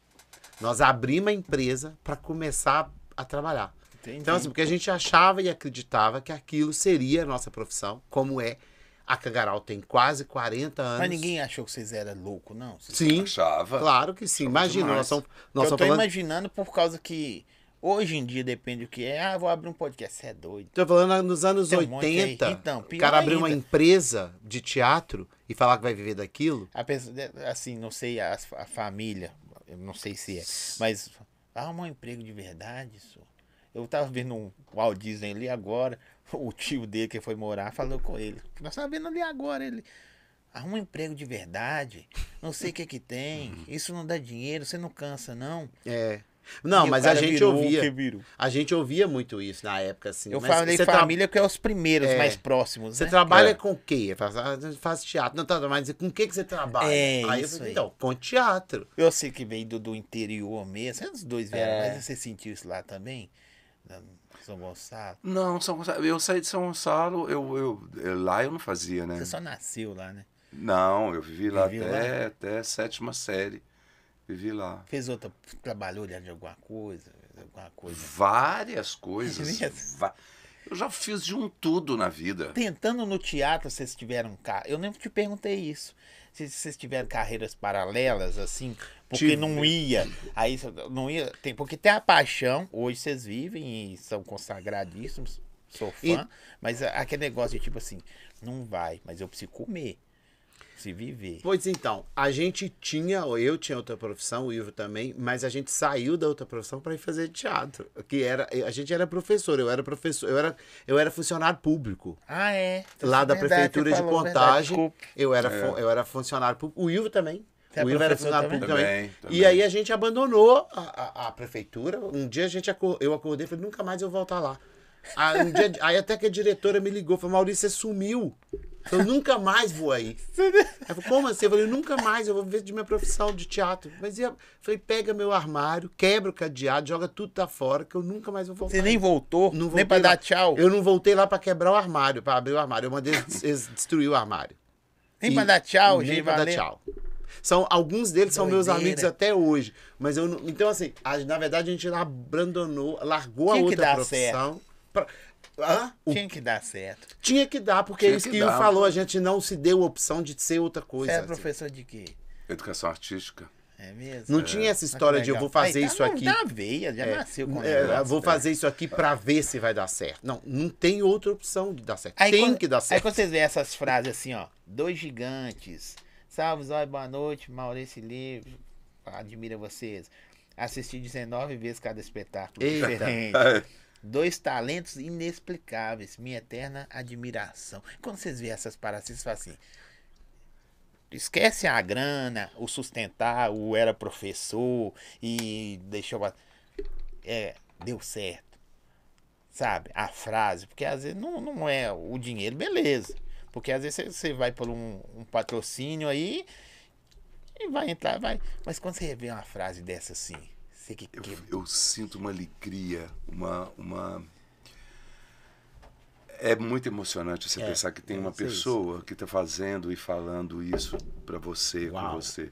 Nós abrimos a empresa para começar a trabalhar. Entendi. Então, assim, porque a gente achava e acreditava que aquilo seria a nossa profissão, como é. A Cangaral tem quase 40 anos. Mas ninguém achou que vocês eram loucos, não? Vocês- Sim, Achava. claro que sim. Imagina, demais. nós estamos, nós eu estamos falando, imaginando por causa que hoje em dia depende do que é. Ah, vou abrir um podcast. Você é doido. tô falando nos anos Tem um monte aí. 80. Então, o cara abrir uma empresa de teatro e falar que vai viver daquilo. A pessoa, assim, não sei a, a família, eu não sei se é, mas arrumar um emprego de verdade, isso. Eu tava vendo um Walt Disney ali agora, *laughs* o tio dele que foi morar falou com ele. Nós tava vendo ali agora ele. Arruma um emprego de verdade. Não sei o que que tem. *laughs* Isso não dá dinheiro, você não cansa, não. É. Não, E mas a gente virou ouvia. que virou. A gente ouvia muito isso na época, assim. Eu mas falei você tra- família porque é os primeiros É. mais próximos, Você né? trabalha É. com o quê? Faz, faz teatro. Não, tá, mas com o que, que você trabalha? É, aí eu isso falei, aí. então, com teatro. Eu sei que veio do, do interior mesmo. Os dois vieram, É. mas você sentiu isso lá também? São Gonçalo? Não, São Gonçalo, eu saí de São Gonçalo, eu, eu, eu- lá eu não fazia, né? Você só nasceu lá, né? Não, eu vivi lá Viveu até, até sétima série. Vivi lá. Fez outra, trabalhou de alguma coisa, alguma coisa. Várias coisas. *laughs* É Eu já fiz de um tudo na vida. Tentando no teatro, vocês tiveram. ca- Eu nem te perguntei isso. Se vocês tiveram carreiras paralelas, assim, porque Tive. não ia. Aí não ia. Tem, porque tem a paixão, hoje vocês vivem e são consagradíssimos. Sou fã, E- mas a- aquele negócio de tipo assim, não vai, mas eu preciso comer. Se viver. Pois então, a gente tinha, ou eu tinha outra profissão, o Ivo também, mas a gente saiu da outra profissão para ir fazer teatro. Que era, a gente era professor, eu era professor, eu era, eu era funcionário público. Ah, é. Lá da Verdade, prefeitura de Contagem, eu era, fu- eu era funcionário público. O Ivo também. Você é o Ivo era funcionário também? público também. Também, E também. aí a gente abandonou a, a- a prefeitura. Um dia a gente acor- eu acordei e falei, nunca mais eu vou voltar lá. Aí, um dia- aí até que a diretora me ligou, falou, Maurício, você sumiu. Eu nunca mais vou aí. Ela falou, como assim? Eu falei, nunca mais, eu vou viver de minha profissão de teatro. Mas eu falei, pega meu armário, quebra o cadeado, joga tudo tá fora, que eu nunca mais vou voltar. Você nem voltou, Não nem pra lá. dar tchau. Eu não voltei lá pra quebrar o armário, pra abrir o armário. Eu mandei eles, destruir o armário. Nem E- pra dar tchau, nem gente. pra dar valeu. tchau. São, alguns deles são meus Doideira. amigos até hoje. Mas eu não. Então, assim, a- na verdade, a gente abandonou, largou Tinha a outra dar profissão. Pra- Hã? O- Tinha que dar certo. Tinha que dar, porque Tinha é isso que que o dar. falou, a gente não se deu a opção de ser outra Você coisa. é assim. professor de quê? Educação artística. É mesmo? Não tinha essa história de eu vou fazer isso aqui. Veia, já É, nasceu com é, negócio. vou fazer isso aqui pra ver se vai dar certo. Não, não tem outra opção de dar certo. Aí tem quando- que dar Aí certo. quando vocês veem essas frases assim, ó. Dois gigantes. Salve, Zói, boa noite. Maurício Livre. Admira vocês. Assisti 19 vezes cada espetáculo Eita. diferente. *laughs* Dois talentos inexplicáveis. Minha eterna admiração. Quando vocês veem essas paradas, vocês falam assim. Esquece a grana, o sustentar, o era professor e deixou. É, deu certo. Sabe? A frase. Porque às vezes não, não é o dinheiro, beleza. Porque às vezes você vai por um, um patrocínio aí e vai entrar, vai. Mas quando você vê uma frase dessa assim, você que. Eu, que- eu sinto uma alegria, uma, uma. É muito emocionante você É, pensar que tem é, uma isso. pessoa que está fazendo e falando isso para você, Uau. com você.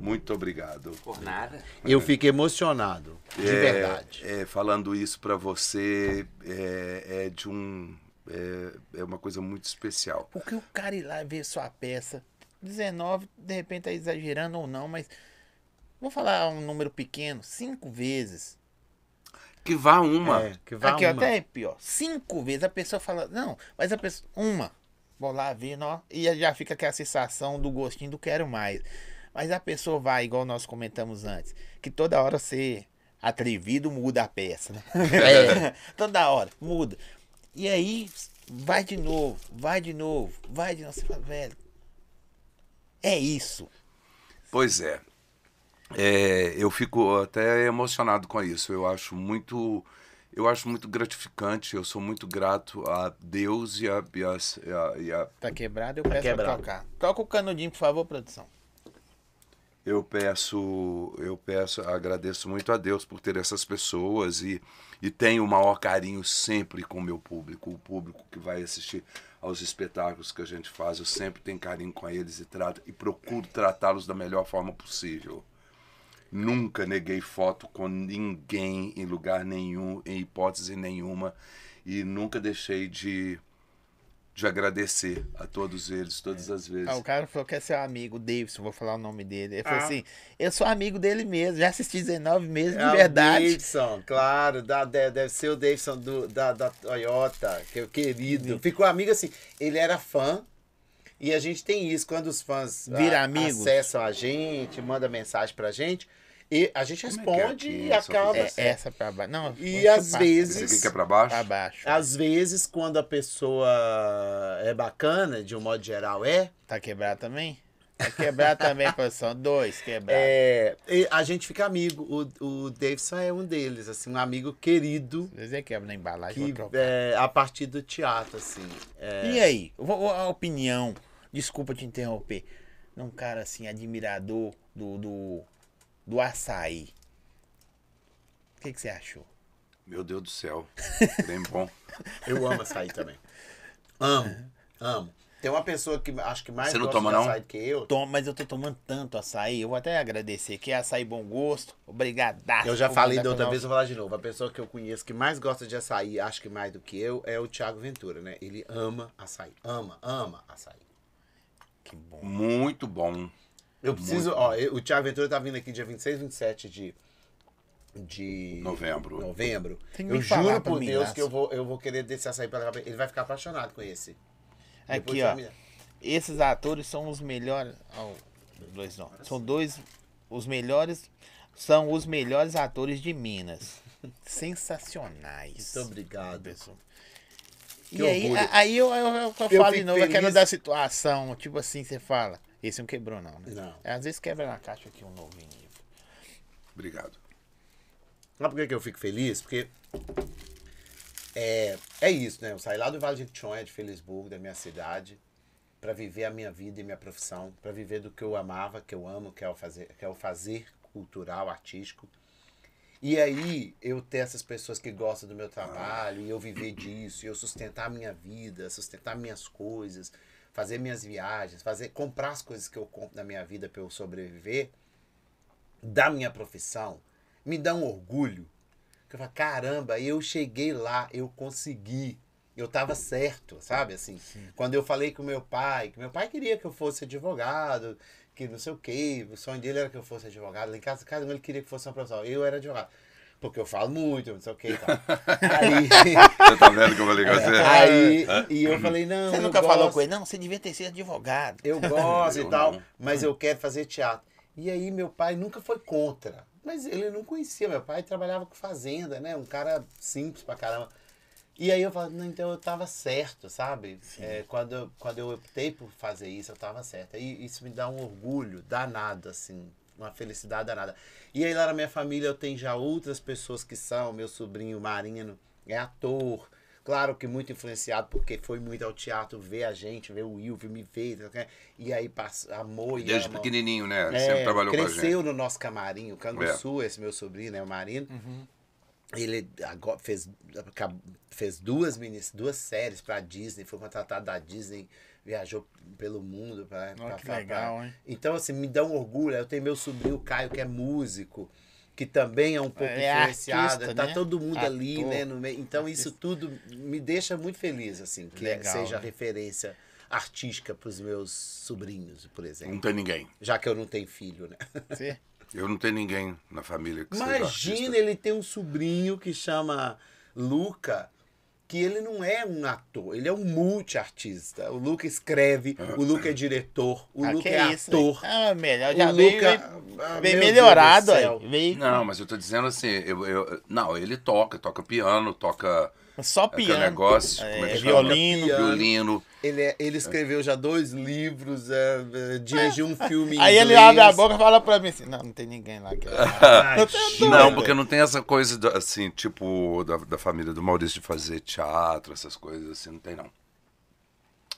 Muito obrigado. Por nada. Eu fico emocionado, de É, verdade. é, falando isso para você é, é de um. É, é uma coisa muito especial. Porque o cara ir lá ver sua peça, 19, de repente tá exagerando ou não, mas. Vou falar um número pequeno, cinco vezes. Que vá uma. É, que vá Aqui, uma. até é pior. Cinco vezes a pessoa fala, não, mas a pessoa. Uma. Vou lá ver, ó, e já fica aquela sensação do gostinho do quero mais. Mas a pessoa vai, igual nós comentamos antes, que toda hora ser atrevido muda a peça, né? *laughs* É. *laughs* toda hora, muda. E aí, vai de novo, vai de novo, vai de novo. Você fala, velho, é isso. Pois é. É, eu fico até emocionado com isso. Eu acho muito, eu acho muito gratificante. Eu sou muito grato a Deus e a, e a, e a- e a- Tá quebrado, eu peço quebrado. pra tocar. Toca o canudinho, por favor, produção. eu peço, eu peço, agradeço muito a Deus por ter essas pessoas e, e tenho o maior carinho sempre com o meu público, o público que vai assistir aos espetáculos que a gente faz. Eu sempre tenho carinho com eles e trato e procuro tratá-los da melhor forma possível. Nunca neguei foto com ninguém em lugar nenhum, em hipótese nenhuma, e nunca deixei de, de agradecer a todos eles, todas as vezes. Ah, o cara falou que é seu amigo, o Davidson, vou falar o nome dele. Ele falou Ah. assim: eu sou amigo dele mesmo, já assisti 19 meses de É o verdade. Davidson, claro, da, de- deve ser o Davidson do, da, da Toyota, que é o querido. Ficou amigo assim, ele era fã. E a gente tem isso, quando os fãs Vira a- amigos. acessam a gente, manda mensagem pra gente, e a gente Como é é responde aqui? e Só acaba. É, essa pra baixo. Não, E às vezes- Esse aqui que é pra baixo? Pra baixo. Às vezes, quando a pessoa é bacana, de um modo geral, é, Tá quebrado também? Tá quebrado também, produção. Dois quebrados. é e a gente fica amigo. O, o Davidson é um deles, assim, um amigo querido Às vezes quebra na embalagem, que é, a partir do teatro, assim. é, E aí? Eu vou- A opinião, desculpa te interromper, um cara assim, admirador do, do, do açaí. O que, que você achou? Meu Deus do céu. *laughs* Bem bom. Eu amo açaí também. Amo, amo. Tem uma pessoa que acho que mais Você não gosta toma, de não? açaí do que eu. Tom, mas eu tô tomando tanto açaí, eu vou até agradecer, que é açaí bom gosto. Obrigadaço. Eu já falei da outra vez, vou falar de novo. A pessoa que eu conheço que mais gosta de açaí, acho que mais do que eu, é o Thiago Ventura, né? Ele ama açaí. Ama, ama açaí. Que bom. Muito bom. Eu preciso, Muito ó, eu- o Thiago Ventura tá vindo aqui dia 26, 27 de de Novembro. novembro. Eu juro por Deus que eu vou, eu vou querer desse açaí pra. Ele vai ficar apaixonado com esse. Aqui, ó. Esses atores são os melhores. ó, dois não. São dois. Os melhores. São os melhores atores de Minas. *laughs* Sensacionais. Muito obrigado. pessoal. Que E aí, orgulho. a- aí eu, eu, eu, eu falo de novo, aquela da situação. Tipo assim, você fala. Esse não quebrou, não, né? Não. Às vezes quebra na caixa aqui um novo nível. Obrigado. Sabe por que eu fico feliz? Porque é, é isso, né? Eu saí lá do Vale de Jequitinhonha, de Felisburgo, da minha cidade, para viver a minha vida e minha profissão, para viver do que eu amava, que eu amo, que é o fazer, que é o fazer cultural, artístico. E aí eu ter essas pessoas que gostam do meu trabalho e eu viver disso, e eu sustentar a minha vida, sustentar minhas coisas, fazer minhas viagens, fazer comprar as coisas que eu compro na minha vida para eu sobreviver, da minha profissão, me dá um orgulho. Que eu falo, caramba, eu cheguei lá, eu consegui. Eu tava certo, sabe? Assim, quando eu falei com meu pai, que meu pai queria que eu fosse advogado, que não sei o quê, o sonho dele era que eu fosse advogado. Lá em casa, cada um ele queria que fosse uma profissão. Eu era advogado. Porque eu falo muito, não sei o quê e tal. *laughs* Aí, *laughs* Você tá vendo que eu falei com você? *laughs* aí e eu falei, não. Você nunca falou com ele? Não, você devia ter sido advogado. Eu gosto Eu e tal, não. mas eu quero fazer teatro. E aí meu pai nunca foi contra. Mas ele não conhecia. Meu pai trabalhava com fazenda, né? Um cara simples pra caramba. E aí eu falei, não, então eu tava certo, sabe? É, quando, eu- quando eu optei por fazer isso, eu tava certo. E isso me dá um orgulho danado, assim, uma felicidade danada. E aí lá na minha família eu tenho já outras pessoas que são, meu sobrinho Marino é ator. Claro que muito influenciado, porque foi muito ao teatro ver a gente, ver o Wilvio, me ver. né? E aí passa, amor e Desde ama. pequenininho, né? É, Sempre trabalhou com a cresceu gente. no nosso camarim, o Canguçu, esse meu sobrinho, né, o Marino. Ele agora fez, fez duas, minis, duas séries pra Disney, foi contratado da Disney, viajou pelo mundo. Pra, Olha pra- que pra- legal, hein? Então, assim, me dá um orgulho. Eu tenho meu sobrinho Caio, que é músico, que também é um pouco É influenciado. artista, tá né? todo mundo ali, Ator. né? No meio. Então, isso tudo me deixa muito feliz, assim, que é- Legal, seja né? referência artística pros meus sobrinhos, por exemplo. Não tem ninguém. Já que eu não tenho filho, né? Você? Eu não tenho ninguém na família que seja Imagina, artista. ele tem um sobrinho que chama Luca, que ele não é um ator, ele é um multiartista. O Luca escreve, o Luca é diretor, o Ah, Luca é isso, ator. Ah, melhor. O Já veio, Luca- veio, Ah, veio meu melhorado. Veio Não, mas eu tô dizendo assim, eu, eu- não, ele toca, toca piano, toca só aquele piano. negócio, como é que É, chama? violino. violino. Ele, é- ele escreveu já dois livros, é, é, dirigiu um filme em Aí ele inglês. abre a boca e fala pra mim assim: Não, não tem ninguém lá. Que... *laughs* Imagina. Não, porque não tem essa coisa, do- assim, tipo, da, da família do Maurício de fazer teatro, essas coisas assim, não tem não.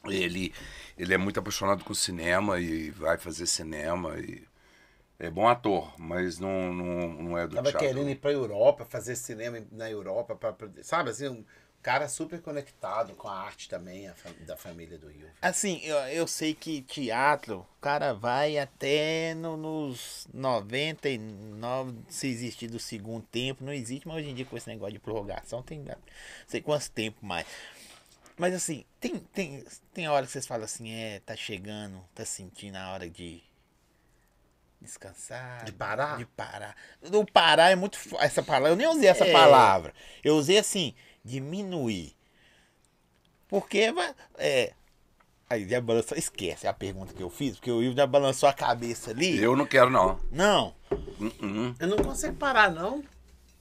Ele, ele é muito apaixonado com cinema e vai fazer cinema e é bom ator, mas não, não, não é do Tava teatro. querendo ir pra Europa, fazer cinema na Europa, pra, pra- sabe assim, um cara super conectado com a arte também, a fam- da família do Rio. Assim, eu, eu sei que teatro, o cara vai até no- nos 99, se existir do segundo tempo, não existe, mas hoje em dia com esse negócio de prorrogação tem não sei quantos tempos mais. Mas assim, tem, tem, tem hora que vocês falam assim, é, tá chegando, tá sentindo a hora de descansar. De parar? De parar. O parar é muito. Essa palavra, eu nem usei essa É. palavra. Eu usei assim, diminuir. Porque vai- é. Aí já balançou. Esquece a pergunta que eu fiz, porque o Ivo já balançou a cabeça ali. Eu não quero não. Não. Uh-uh. Eu não consigo parar, não.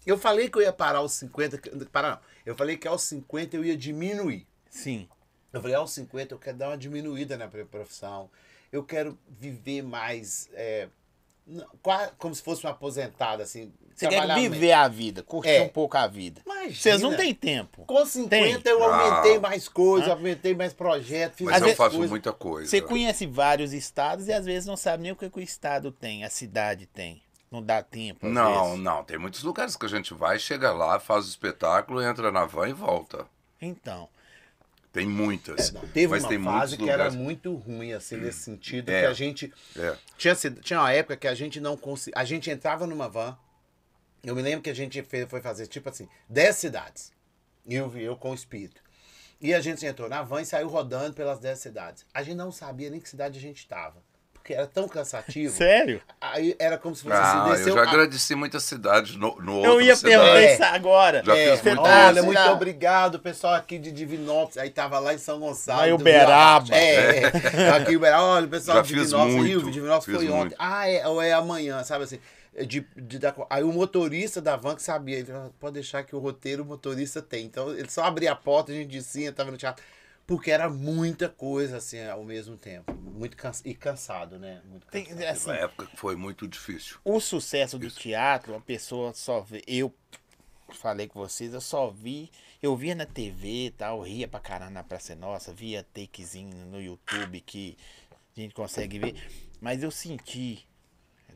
Eu falei que eu ia parar aos 50. que- Parar, não. Eu falei que aos 50 eu ia diminuir. Sim. Eu falei, aos 50 eu quero dar uma diminuída na minha profissão. Eu quero viver mais. é, como se fosse um aposentado, assim. Você quer viver a vida, curtir É. um pouco a vida. Imagina. Vocês não têm tempo. Com 50 Tem. eu aumentei Ah. mais coisas, aumentei mais projetos, fiz Mas eu faço coisas. muita coisa. Você conhece vários estados e às vezes não sabe nem o que, que o estado tem, a cidade tem. Não dá tempo. Não, vezes. não. Tem muitos lugares que a gente vai, chega lá, faz o espetáculo, entra na van e volta. Então. Tem muitas. É, teve mas uma tem fase que era lugares. muito ruim, assim, nesse sentido, É. que a gente. É. Tinha, tinha uma época que a gente não conseguia. A gente entrava numa van. Eu me lembro que a gente fez, foi fazer, tipo assim, 10 cidades. Eu, eu com o espírito. E a gente entrou na van e saiu rodando pelas 10 cidades. A gente não sabia nem que cidade a gente estava. Porque era tão cansativo. Sério? Aí era como se fosse Ah, assim, eu desceu já a- agradeci muitas cidades no, no Eu outro ia perguntar É. isso agora. Já É, fiz muito olha, muito Cidade. obrigado, pessoal aqui de Divinópolis. Aí tava lá em São Gonçalo. Lá em do Uberaba. É, é. *laughs* aqui em Uberaba. Olha, o pessoal Já de Divinópolis. muito, Rio, Divinópolis foi ontem. muito. Ah, é, ou é amanhã, sabe assim. De, de dar- aí o motorista da van que sabia, ele falou, pode deixar que o roteiro o motorista tem. Então ele só abria a porta, a gente descia, tava no teatro. Porque era muita coisa, assim, ao mesmo tempo. Muito cansa e cansado, né? Muito Tem- cansado. assim, Uma época que foi muito difícil. o sucesso do teatro, a pessoa só vê. Eu falei com vocês, eu só vi. Eu via na TV e tal, ria pra caramba na Praça é Nossa, via takezinho no YouTube que a gente consegue ver. Mas eu senti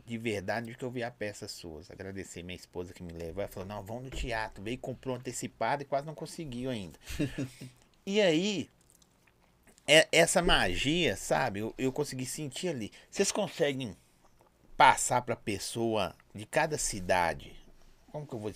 de verdade que eu vi a peça suas. Agradecer minha esposa que me levou. Ela falou: não, vamos no teatro. Veio, comprou antecipado e quase não conseguiu ainda. *laughs* e aí, é- essa magia, sabe? Eu, eu consegui sentir ali. Vocês conseguem passar pra pessoa de cada cidade? Como que eu vou.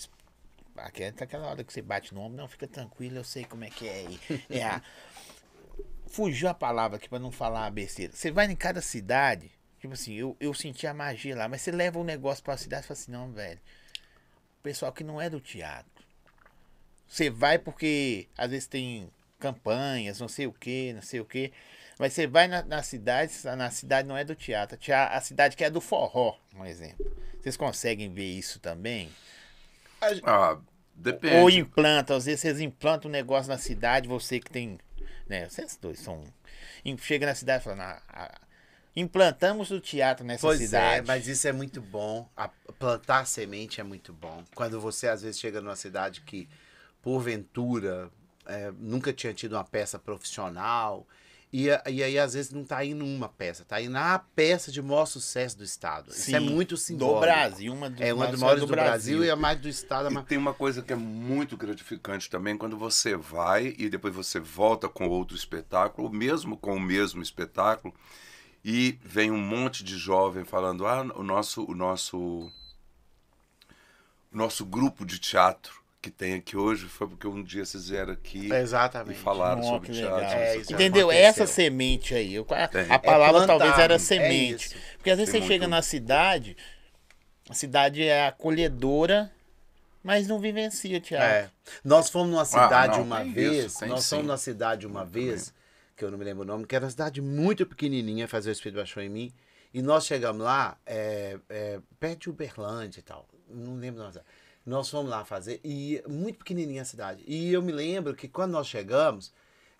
Aquela, aquela hora que você bate no ombro, não, fica tranquilo, eu sei como é que é. É a. *laughs* Fugiu a palavra aqui pra não falar a besteira. Você vai em cada cidade, tipo assim, eu, eu senti a magia lá, mas você leva um negócio pra cidade e fala assim, não, velho. Pessoal que não é do teatro. Você vai porque às vezes tem campanhas, não sei o que, não sei o que. Mas você vai na, na cidade, na cidade não é do teatro. tea- A cidade que é do forró, um exemplo. Vocês conseguem ver isso também? Ah, depende. Ou implantam, às vezes vocês implantam um negócio na cidade, você que tem. Né, vocês dois são. Chega na cidade falando. "Ah, ah, implantamos o teatro nessa Pois cidade. é, mas isso é muito bom. A- plantar semente é muito bom. Quando você às vezes chega numa cidade que, porventura, é, nunca tinha tido uma peça profissional. E, a- e aí, às vezes, não tá indo uma peça, tá indo a peça de maior sucesso do Estado. Isso é Sim, muito simbólico. Do Brasil, uma do, É uma dos só maiores do, Brasil. e a mais do Estado. E mais- tem uma coisa que é muito gratificante também, quando você vai e depois você volta com outro espetáculo, ou mesmo com o mesmo espetáculo, e vem um monte de jovem falando: ah, o nosso, o nosso, o nosso grupo de teatro que tem aqui hoje foi porque um dia vocês vieram aqui e Exatamente. falaram Ó, sobre que teatro. É, Entendeu? aconteceu. Essa semente aí. eu- a, a palavra É talvez era é semente. isso. Porque às vezes Tem você chega muito- na cidade, a cidade é acolhedora, mas não vivencia teatro. É. Nós fomos numa cidade Ah, não, uma vez, isso, nós sim. fomos numa cidade uma vez, que eu não me lembro o nome, que era uma cidade muito pequenininha, fazer o Espírito Baixou em mim, e nós chegamos lá, é, é, perto de Uberlândia e tal, não lembro o nome da cidade. Nós fomos lá fazer, e muito pequenininha a cidade. E eu me lembro que quando nós chegamos,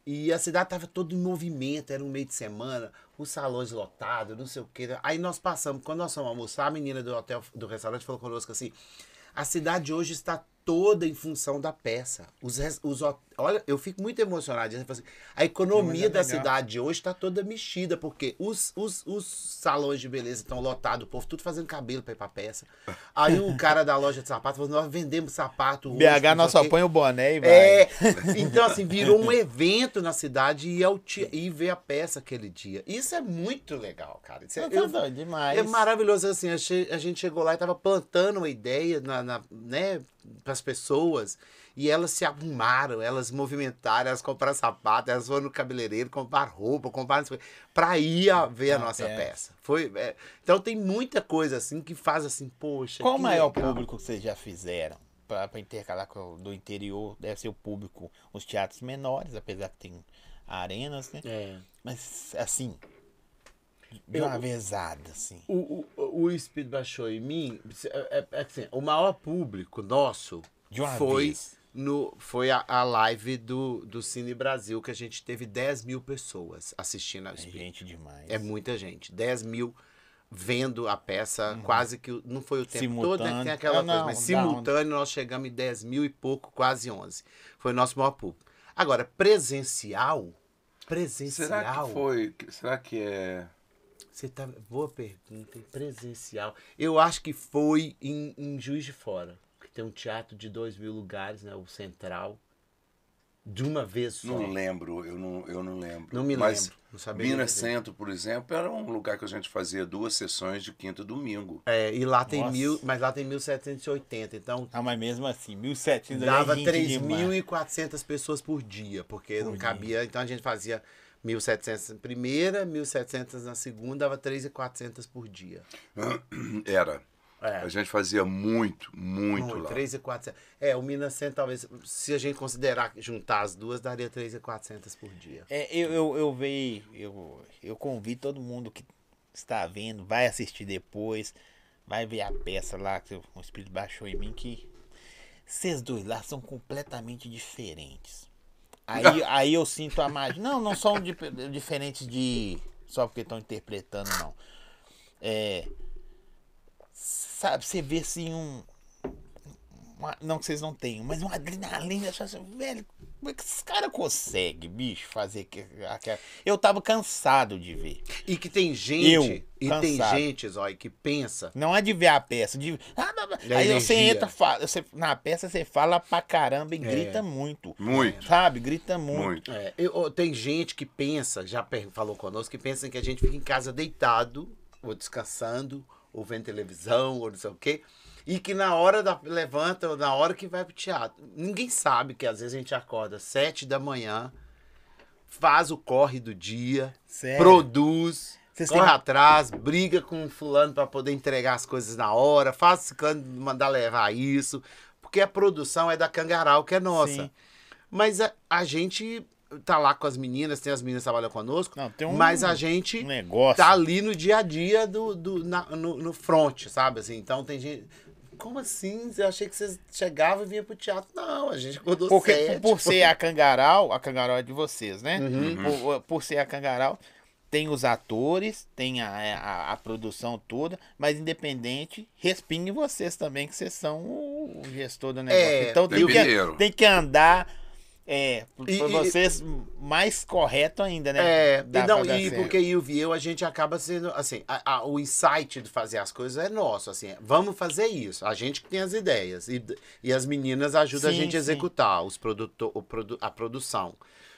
e a cidade estava toda em movimento, era um meio de semana, os salões lotados, não sei o quê. Aí nós passamos, quando nós fomos almoçar, a menina do hotel, do restaurante falou conosco assim: a cidade hoje está toda em função da peça. Os, os olha, eu fico muito emocionado. Assim, a economia é da cidade hoje está toda mexida, porque os, os, os salões de beleza estão lotados, o povo tudo fazendo cabelo para ir pra peça. Aí o cara da loja de sapato falou: nós vendemos sapato. hoje, BH nós só o quê." põe o boné e vai. É, então assim, virou um evento na cidade e, ao e ver a peça aquele dia. Isso é muito legal, cara. Isso é, Tá eu- doido demais. é maravilhoso assim, a gente chegou lá e tava plantando uma ideia na, na, né, pras pessoas e elas se arrumaram, elas movimentaram, elas compraram sapato, elas foram no cabeleireiro, compraram roupa, compraram para ir a ver a Ah, nossa é. peça. Foi, é, então tem muita coisa assim que faz assim, poxa, Qual o maior legal. público que vocês já fizeram? Pra intercalar com do interior, deve ser o público, os teatros menores, apesar que tem arenas, né? É. Mas, assim, de Eu- uma vezada, assim. O, o, o Speed baixou em mim. É, é- é assim, o maior público nosso De uma foi, vez. no, foi a, a live do, do Cine Brasil, que a gente teve 10 mil pessoas assistindo ao É Speed. gente demais. É muita gente. 10 mil vendo a peça, quase que. Não foi o tempo todo, né? que Tem Simultâneo. aquela Ah, coisa, não, mas dá simultâneo nós chegamos em 10 mil e pouco, quase 11. Foi o nosso maior público. Agora, presencial. Presencial. Será que foi? Será que é. Você tá. Boa pergunta? Presencial. Eu acho que foi em, em Juiz de Fora. Que tem um teatro de dois mil lugares, né? O Central. De uma vez só. Não lembro, eu não, eu não lembro. Não me Mas lembro, não sabia Minas. Centro, por exemplo, era um lugar que a gente fazia duas sessões de quinta e domingo. É, e lá tem Nossa. mil. Mas lá tem 1780. Então Ah, mas mesmo assim, 1.700 dava é demais. 3.400 pessoas por dia. Porque Por não dia. cabia. Então a gente fazia 1.700 na primeira, 1.700 na segunda, dava 3.400 por dia. *clears throat* Era. É. A gente fazia muito, muito Muito, lá. 3.400. É, o Minas Centro, talvez, se a gente considerar juntar as duas, daria 3.400 por dia. É, eu, eu, eu vejo, eu, eu convido todo mundo que está vendo, vai assistir depois, vai ver a peça lá que o Espírito baixou em mim, que vocês dois lá são completamente diferentes. Aí, aí eu sinto a magia. Não, não são di- diferentes de. Só porque estão interpretando, não. É. Sabe, você vê assim um. uma- não que vocês não tenham, mas uma adrenalina. assim, velho, como é que esses caras conseguem, bicho, fazer que- aquela. Eu tava cansado de ver. E que tem gente, Eu, e tem cansado. gente, Zói, que pensa. Não é de ver a peça, de. Ah, blá, blá. Da Aí você entra, fala, você, na peça você fala pra caramba e É. grita muito. Muito, Sabe? Grita muito. muito. É, eu- tem gente que pensa, já falou conosco, que pensa que a gente fica em casa deitado, ou descansando, ou vendo televisão, ou não sei o quê. E que na hora da levanta, ou na hora que vai pro teatro. Ninguém sabe que às vezes a gente acorda sete da manhã, faz o corre do dia, Sério. produz, Vocês corre têm- atrás, briga com o fulano para poder entregar as coisas na hora, faz o ciclano mandar levar isso, porque a produção é da Cangaral, que é nossa. Sim. Mas a, a gente tá lá com as meninas, tem as meninas que trabalham conosco, Não, tem um- mas a gente negócio. tá ali no dia a dia do, do, na- no, no front, sabe? Assim, então tem gente. Como assim? Eu achei que vocês chegavam e vinham pro teatro. Não, a gente acordou Porque sete, por ser a Cangaral, a Cangaral é de vocês, né? Uhum. Por, por ser a Cangaral, tem os atores, tem a, a, a produção toda, mas independente, respingue vocês também, que vocês são o gestor do negócio. É, então tem que, tem que andar é, E- pra e- vocês mais correto ainda, né? É, Dá e, não, e certo. porque eu vi eu, a gente acaba sendo, assim, a- a- o insight de fazer as coisas é nosso, assim, vamos fazer isso, a gente que tem as ideias, e, e as meninas ajudam a Sim, gente sim. a executar os produto, o produ, a produção.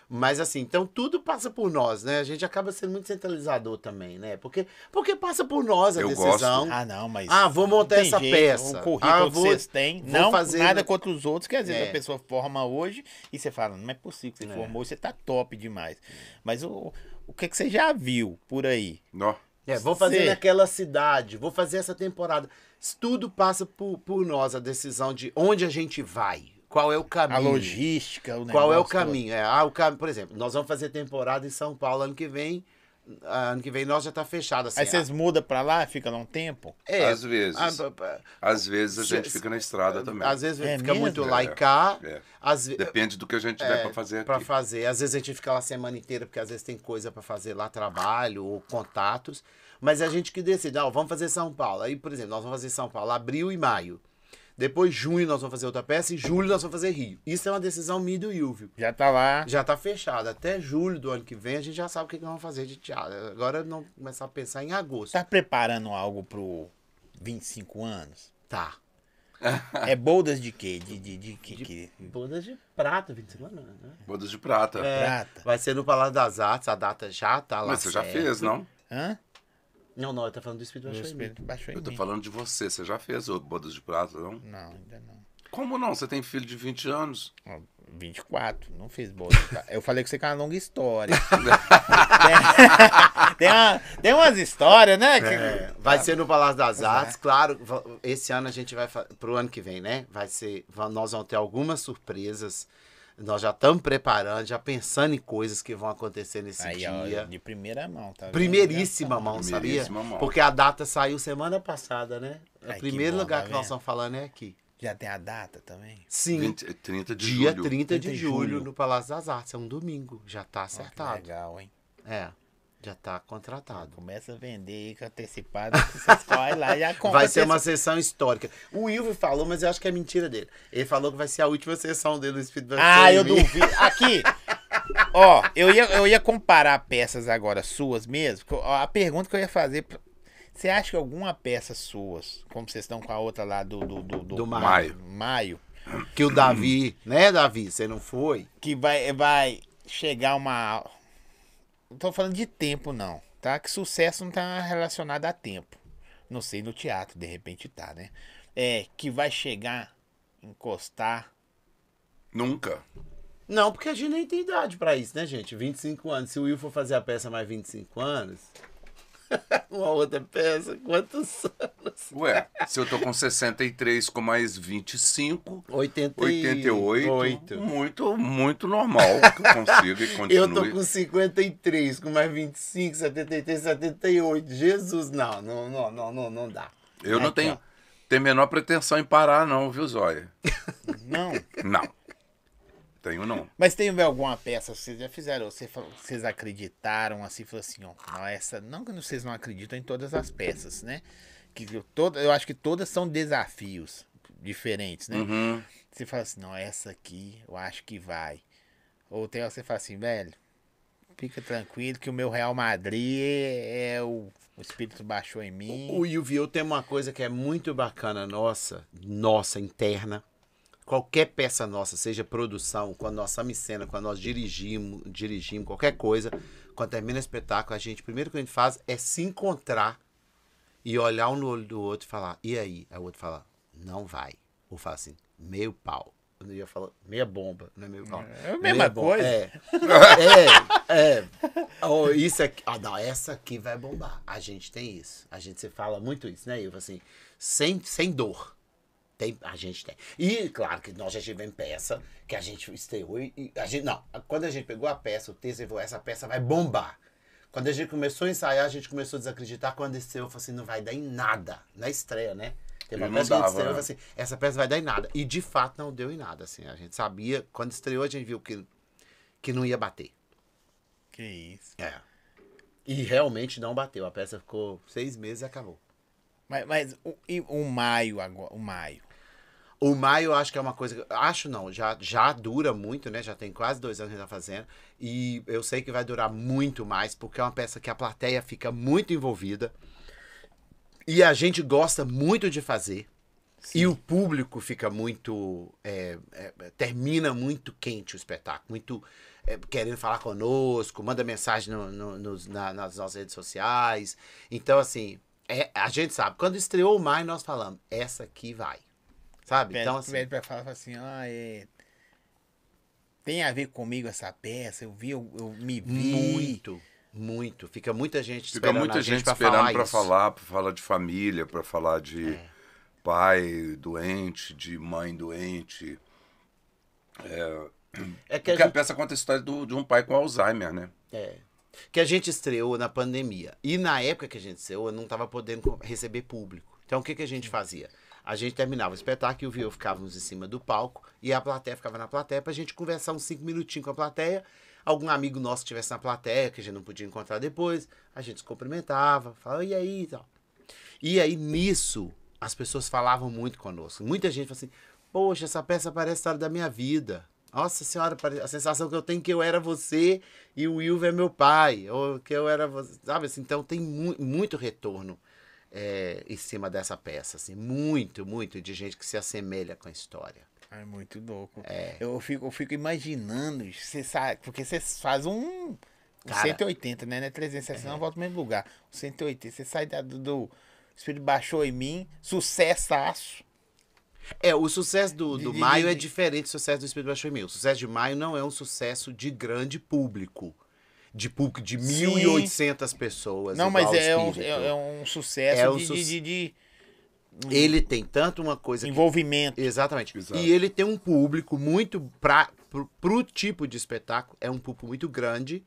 Mas assim, então tudo passa por nós, né? A gente acaba sendo muito centralizador também, né? Porque, porque passa por nós a Eu decisão. Ah, não, mas. Ah, vou montar não essa jeito, peça. O currículo Ah, que vou- vocês têm. vou Não fazer- nada contra os outros, que às vezes É. a pessoa forma hoje e você fala, não é possível que você É. formou, você tá top demais. Mas o, o que, que você já viu por aí? Nó. É, vou fazer Cê- naquela cidade, vou fazer essa temporada. Isso tudo passa por, por nós, a decisão de onde a gente vai, qual é o caminho. A logística, o Qual é o todo. caminho? É, ah, o cam... Por exemplo, nós vamos fazer temporada em São Paulo ano que vem. ah, Ano que vem nós já tá fechado assim. Aí vocês mudam pra lá, fica lá um tempo? ah, é, Às vezes. ah, Às vezes a Se- gente fica na estrada também. Às vezes É fica mesmo? muito lá e É, cá. é. Às ve- Depende do que a gente tiver é, pra fazer aqui. Pra fazer. Às vezes a gente fica lá a semana inteira, porque às vezes tem coisa pra fazer lá, trabalho ou contatos. Mas é a gente que decide, ah, vamos fazer São Paulo. Aí, por exemplo, nós vamos fazer São Paulo abril e maio. Depois, junho, nós vamos fazer outra peça. E julho, nós vamos fazer Rio. Isso é uma decisão minha e do Ilvio. Já tá lá. Já tá fechado. Até julho do ano que vem, a gente já sabe o que, que nós vamos fazer de teatro. Agora, não começar a pensar em agosto. Tá preparando algo pro 25 anos? Tá. *laughs* É boldas de quê? De, de, de, que, que- Bodas de prata, 25 anos, né? Bodas de prata. É, Prata. Vai ser no Palácio das Artes, a data já tá lá. Mas você já certo. fez, não? Hã? Não, não, ele tá falando do Espírito O Baixo em mim. espírito baixou em Eu tô mim. falando de você. Você já fez o Bodas de Prata, não? Não, ainda não. Como não? Você tem filho de 20 anos. Ó, 24, não fez bolsa. tá? Eu falei que você tem uma longa história. *laughs* tem, tem, uma- tem umas histórias, né? que- É, vai ser no Palácio das Artes, claro. va- Esse ano a gente vai pro ano que vem, né? Vai ser, nós vamos ter algumas surpresas. Nós já estamos preparando, já pensando em coisas que vão acontecer nesse Aí, ó, dia. de primeira mão, tá? Primeiríssima mão, Primeiríssima sabia? mão. Porque a data saiu semana passada, né? O Ai, primeiro bom, lugar tá que nós estamos falando é aqui. Já tem a data também? Sim. 20, 30 de dia julho. 30 de 30 de julho, julho. no Palácio das Artes. É um domingo. Já tá Ó, que acertado. legal, hein? É. Já tá contratado. Começa a vender aí com antecipado, correm lá e já compram *laughs* Vai ser uma sessão histórica. O Wilvio falou, mas eu acho que é mentira dele. Ele falou que vai ser a última sessão dele no Espírito Ah, eu duvido. Aqui, *laughs* ó, eu ia, eu ia comparar peças agora suas mesmo. A pergunta que eu ia fazer, você acha que alguma peça suas, como vocês estão com a outra lá do... Do, do, Do Maio. Maio, Que o Davi, né, Davi? Você não foi? que vai, vai chegar uma... Não tô falando de tempo, não, tá? Que sucesso não tá relacionado a tempo. Não sei, no teatro, de repente tá, né? É, que vai chegar, encostar... Nunca. Não, porque a gente nem tem idade pra isso, né, gente? 25 anos. Se o Will for fazer a peça mais 25 anos, *laughs* uma outra peça, quantos anos? Ué, se eu tô com 63 com mais 25, 88. 88, muito, muito normal que eu consiga e continue. *laughs* Eu tô com 53, com mais 25, 73, 78. Jesus, não, não, não, não, não, não dá. Eu não tenho, ó. tenho a menor pretensão em parar, não, viu, Zóia? *laughs* Não... Não. Tenho não. Mas tem alguma peça que vocês já fizeram, você falou- vocês acreditaram assim, falou assim, ó, não, essa, não que vocês não acreditam em todas as peças, né? Que eu, toda, eu acho que todas são desafios diferentes, né? Uhum. Você fala assim, não, essa aqui eu acho que vai. Ou tem hora que você fala assim, velho, fica tranquilo que o meu Real Madrid é o, o espírito baixou em mim. O Yuvio tem uma coisa que é muito bacana nossa, nossa, interna. Qualquer peça nossa, seja produção, quando nós estamos em cena, quando nós dirigimos, dirigimos qualquer coisa, quando termina o espetáculo, a gente, primeiro que a gente faz é se encontrar e olhar um no olho do outro e falar, e aí? Aí o outro fala, não vai. Ou fala assim, meio pau. Eu ia falar, meia bomba, não é meio pau. É a mesma Meia bomba. coisa. É, *laughs* é, é. Oh, isso aqui, ah, não, essa aqui vai bombar. A gente tem isso. A gente se fala muito isso, né, Ivo? Assim, sem, sem dor. Tem, a gente tem. E, claro, que nós já tivemos peça que a gente estreou e, e a gente. Não, quando a gente pegou a peça, o texto e falou, essa peça vai bombar. Quando a gente começou a ensaiar, a gente começou a desacreditar. Quando estreou, eu falei assim, não vai dar em nada. Na estreia, né? Teve uma peça que a gente dava, estreou, eu né? falei assim, essa peça vai dar em nada. E de fato não deu em nada, assim. A gente sabia, quando estreou, a gente viu que, que não ia bater. Que isso. É. E realmente não bateu. A peça ficou seis meses e acabou. Mas, mas o, e o maio agora, o maio. O maio eu acho que é uma coisa. Acho não, já, já dura muito, né? Já tem quase dois anos que a gente tá fazendo. E eu sei que vai durar muito mais, porque é uma peça que a plateia fica muito envolvida. E a gente gosta muito de fazer. E o público fica muito. é, é, termina muito quente o espetáculo, muito é, querendo falar conosco, manda mensagem no- no- nos- na- nas nossas redes sociais. Então, assim, é, a gente sabe, quando estreou o maio, nós falamos, essa aqui vai. Sabe? Pede, então, assim, pede pra falar assim, ah, é. Tem a ver comigo essa peça, eu vi, eu, eu me vi. muito, muito. Fica muita gente Fica esperando muita a gente, pra esperando falar para falar, para falar de família, para falar de É. pai doente, de mãe doente. É que a Porque a gente, peça conta a história do- de um pai com Alzheimer, né? é, que a gente estreou na pandemia. E na época que a gente estreou, não estava podendo receber público. Então, o que, que a gente fazia? A gente terminava o espetáculo e eu ficávamos em cima do palco e a plateia ficava na plateia pra gente conversar uns cinco minutinhos com a plateia. Algum amigo nosso que estivesse na plateia, que a gente não podia encontrar depois, a gente se cumprimentava, falava, e aí e tal. E aí, nisso, as pessoas falavam muito conosco. Muita gente falou assim: Poxa, essa peça parece a história da minha vida. Nossa senhora, a sensação que eu tenho é que eu era você e o Wilver é meu pai. Ou que eu era você. Sabe assim? Então tem mu- muito retorno é, em cima dessa peça. Assim, muito, muito de gente que se assemelha com a história. É muito louco. É. Eu, fico, eu fico imaginando, você sabe, porque você faz um, Cara. 180, né? Não é 360, não volta no mesmo lugar. Um 180, você sai da- do, do Espírito baixou em mim, sucessaço. É, o sucesso do, do De- de- Maio é de- diferente do sucesso do Espírito Baixo em Mil. O sucesso de Maio não é um sucesso de grande público. De público de Sim. 1.800 pessoas. Não, mas é um, é, é um sucesso É um de, su- de, de- de Ele tem tanto uma coisa que envolvimento. Exatamente. Exato. E ele tem um público muito pra, pro, pro tipo de espetáculo, é um público muito grande.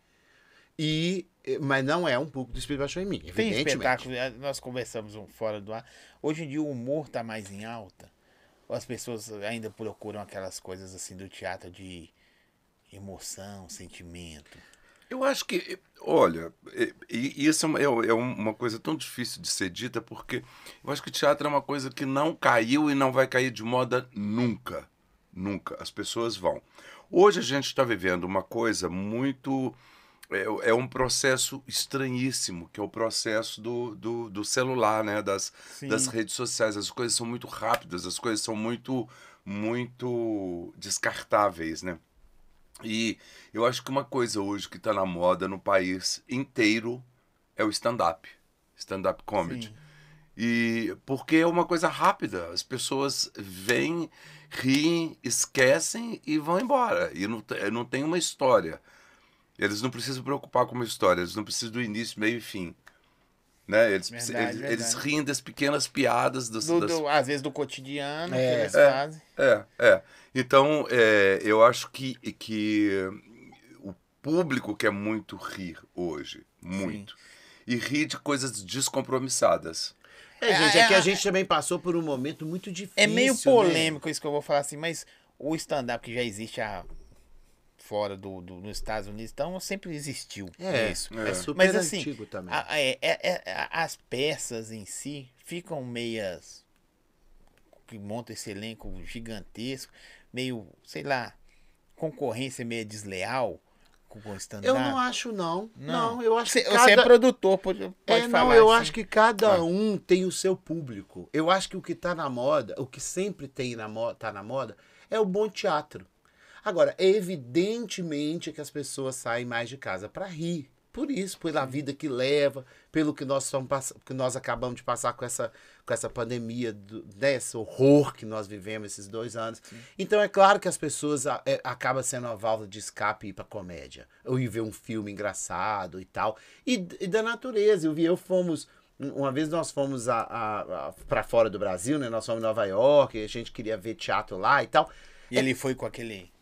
E mas não é um público do Espírito Baixou em mim, Tem espetáculo, eh, nós conversamos um fora do ar. Hoje em dia o humor tá mais em alta. As pessoas ainda procuram aquelas coisas assim do teatro de emoção, sentimento. Eu acho que, olha, e- e isso é uma, é uma coisa tão difícil de ser dita, porque eu acho que teatro é uma coisa que não caiu e não vai cair de moda nunca. Nunca. As pessoas vão. Hoje a gente está vivendo uma coisa muito. É, é um processo estranhíssimo, que é o processo do, do, do celular, né? Das, Sim. das redes sociais. As coisas são muito rápidas, as coisas são muito, muito descartáveis, né? E eu acho que uma coisa hoje que está na moda no país inteiro é o stand-up. Stand-up comedy. Sim. E porque é uma coisa rápida. As pessoas vêm, riem, esquecem e vão embora. E não, não tem uma história. Eles não precisam se preocupar com uma história. Eles não precisam do início, meio e fim. Né? Eles, Verdade, eles, eles verdade. riem das pequenas piadas. Das, Do, das do- às vezes do cotidiano É. que eles É. fazem. é, é. Então, é, eu acho que, que o público quer muito rir hoje. Muito. E rir de coisas descompromissadas. É, gente, é, É, que a é, gente também passou por um momento muito difícil. É meio né? polêmico isso que eu vou falar assim, mas o stand-up que já existe há, fora do, do- nos Estados Unidos, então sempre existiu É, isso. é, É. super Mas assim, antigo também. A- é- é- é- a- as peças em si ficam meias. que monta esse elenco gigantesco, meio, sei lá, concorrência meio desleal com o stand-up. eu não acho, não. Não, eu acho Você, que você cada... é produtor, pode, pode É, falar. não, eu assim. acho que cada Ah. um tem o seu público. Eu acho que o que tá na moda, o que sempre tem na moda, tá na moda, é o bom teatro. Agora, é evidentemente que as pessoas saem mais de casa para rir. Por isso, pela vida que leva, pelo que nós, pass- que nós acabamos de passar com essa, com essa pandemia, do, desse horror que nós vivemos esses dois anos. Então, é claro que as pessoas a- é, acaba sendo uma válvula de escape ir pra comédia. Ou ir ver um filme engraçado e tal. E, e da natureza. Eu vi, eu fomos Uma vez nós fomos a, a, a para fora do Brasil, né? Nós fomos em Nova York, a gente queria ver teatro lá e tal. E ele foi com aquele.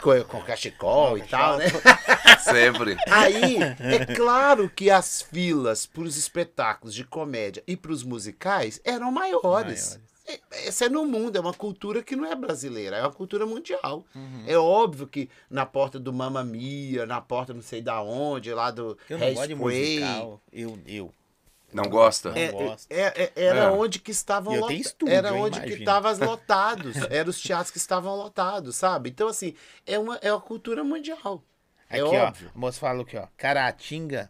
Com, com cachecol e tal, né? *laughs* Sempre. Aí, é claro que as filas para os espetáculos de comédia e para os musicais eram maiores. Maiores. É- Essa é no mundo, é uma cultura que não é brasileira, é uma cultura mundial. Uhum. É óbvio que na porta do Mamma Mia, na porta não sei da onde, lá do Eu não gosto de musical. Eu, eu. Não gosta? Não É, gosto. é- é- era É. onde que estavam eu lota- tenho estúdio, Era onde que imagino. estavam *laughs* lotados. Eram os teatros que estavam lotados, sabe? Então, assim, é uma, é uma cultura mundial. É Aqui, óbvio. ó. A moça falou aqui, ó. Caratinga,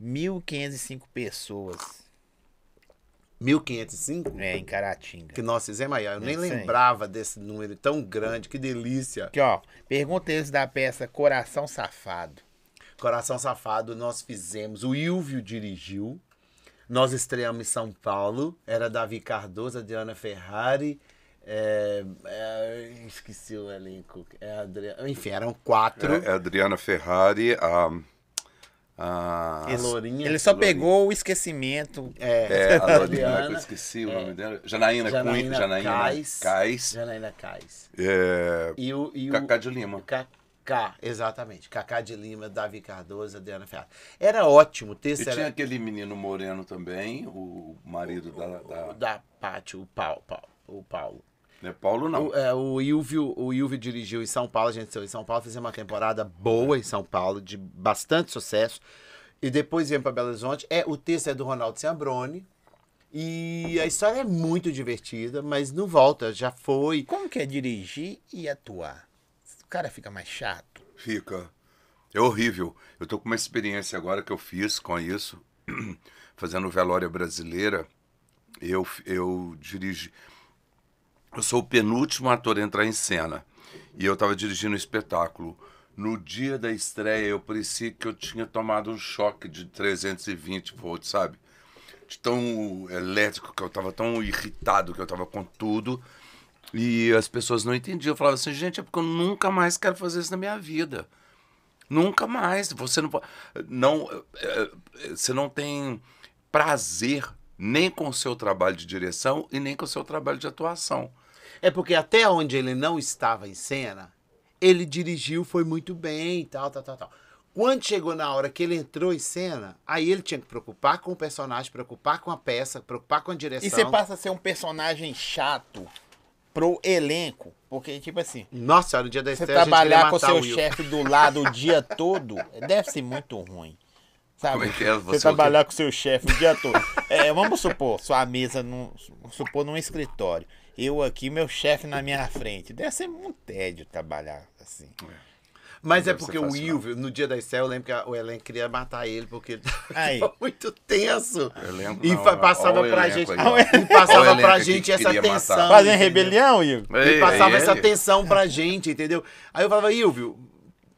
1.505 pessoas. 1505? É, em Caratinga. Que nós fizemos aí. ó. Eu nem Eu sei. lembrava desse número tão grande. Que delícia. Aqui, ó. Pergunta eles da peça Coração Safado. Coração Safado, nós fizemos. O Ilvio dirigiu. Nós estreamos em São Paulo. Era Davi Cardoso, Adriana Ferrari. é, é, esqueci o elenco. É Adriana, enfim, eram quatro. É, é a Adriana Ferrari, a. A, Lourinha. Ele só Lourinha. pegou o esquecimento. é, a Lourinha, que eu esqueci o é. nome dela. Janaína, Cunha, Janaína Cais. Cais. Janaína Cais. É, E o, e o Cacá de Lima. Cacá, exatamente. Cacá de Lima, Davi Cardoso, Adriana Ferrari. Era ótimo. O E texto tinha era aquele menino moreno também, o marido da. da da Pátio, o Paulo. Paulo, o Paulo. né, Paulo não. O, é, o, Ilvio, o Ilvio dirigiu em São Paulo, a gente saiu em São Paulo, fizemos uma temporada boa em São Paulo, de bastante sucesso. E depois viemos para Belo Horizonte. É, o texto é do Ronaldo Ciambrone. E a história é muito divertida, mas não volta, já foi. Como que é dirigir e atuar? O cara fica mais chato. Fica. É horrível. Eu tô com uma experiência agora que eu fiz com isso, *clears throat* fazendo Velória Brasileira. Eu, eu dirigi. Eu sou o penúltimo ator a entrar em cena. E eu estava dirigindo o espetáculo. No dia da estreia, eu parecia que eu tinha tomado um choque de 320 volts, sabe? De tão elétrico que eu estava, tão irritado que eu estava com tudo. E as pessoas não entendiam. Eu falava assim, gente, é porque eu nunca mais quero fazer isso na minha vida. Nunca mais. Você não. Não, é, é, você não tem prazer nem com o seu trabalho de direção e nem com o seu trabalho de atuação. É porque até onde ele não estava em cena, ele dirigiu, foi muito bem e tal, tal, tal, tal. Quando chegou na hora que ele entrou em cena, aí ele tinha que preocupar com o personagem, preocupar com a peça, preocupar com a direção. E você passa a ser um personagem chato pro elenco. Porque, tipo assim, Nossa no dia da você estreia queria trabalhar com seu chefe do lado o dia todo, deve ser muito ruim. Sabe? Como é que é? Você, Você é trabalhar com seu chefe o dia todo. É, vamos supor, sua mesa, num, vamos supor, num escritório. Eu aqui, meu chefe na minha frente. Deve ser muito tédio trabalhar assim. Mas Não é porque o Will, no dia da estreia, eu lembro que a- o elenco queria matar ele, porque ele *laughs* Aí. tava muito tenso. Elenco E não, passava ó pra gente. aí. E passava pra gente que essa tensão. Entendeu? rebelião? Ele Ei, passava essa tensão pra gente, entendeu? Aí eu falava, Ilvio,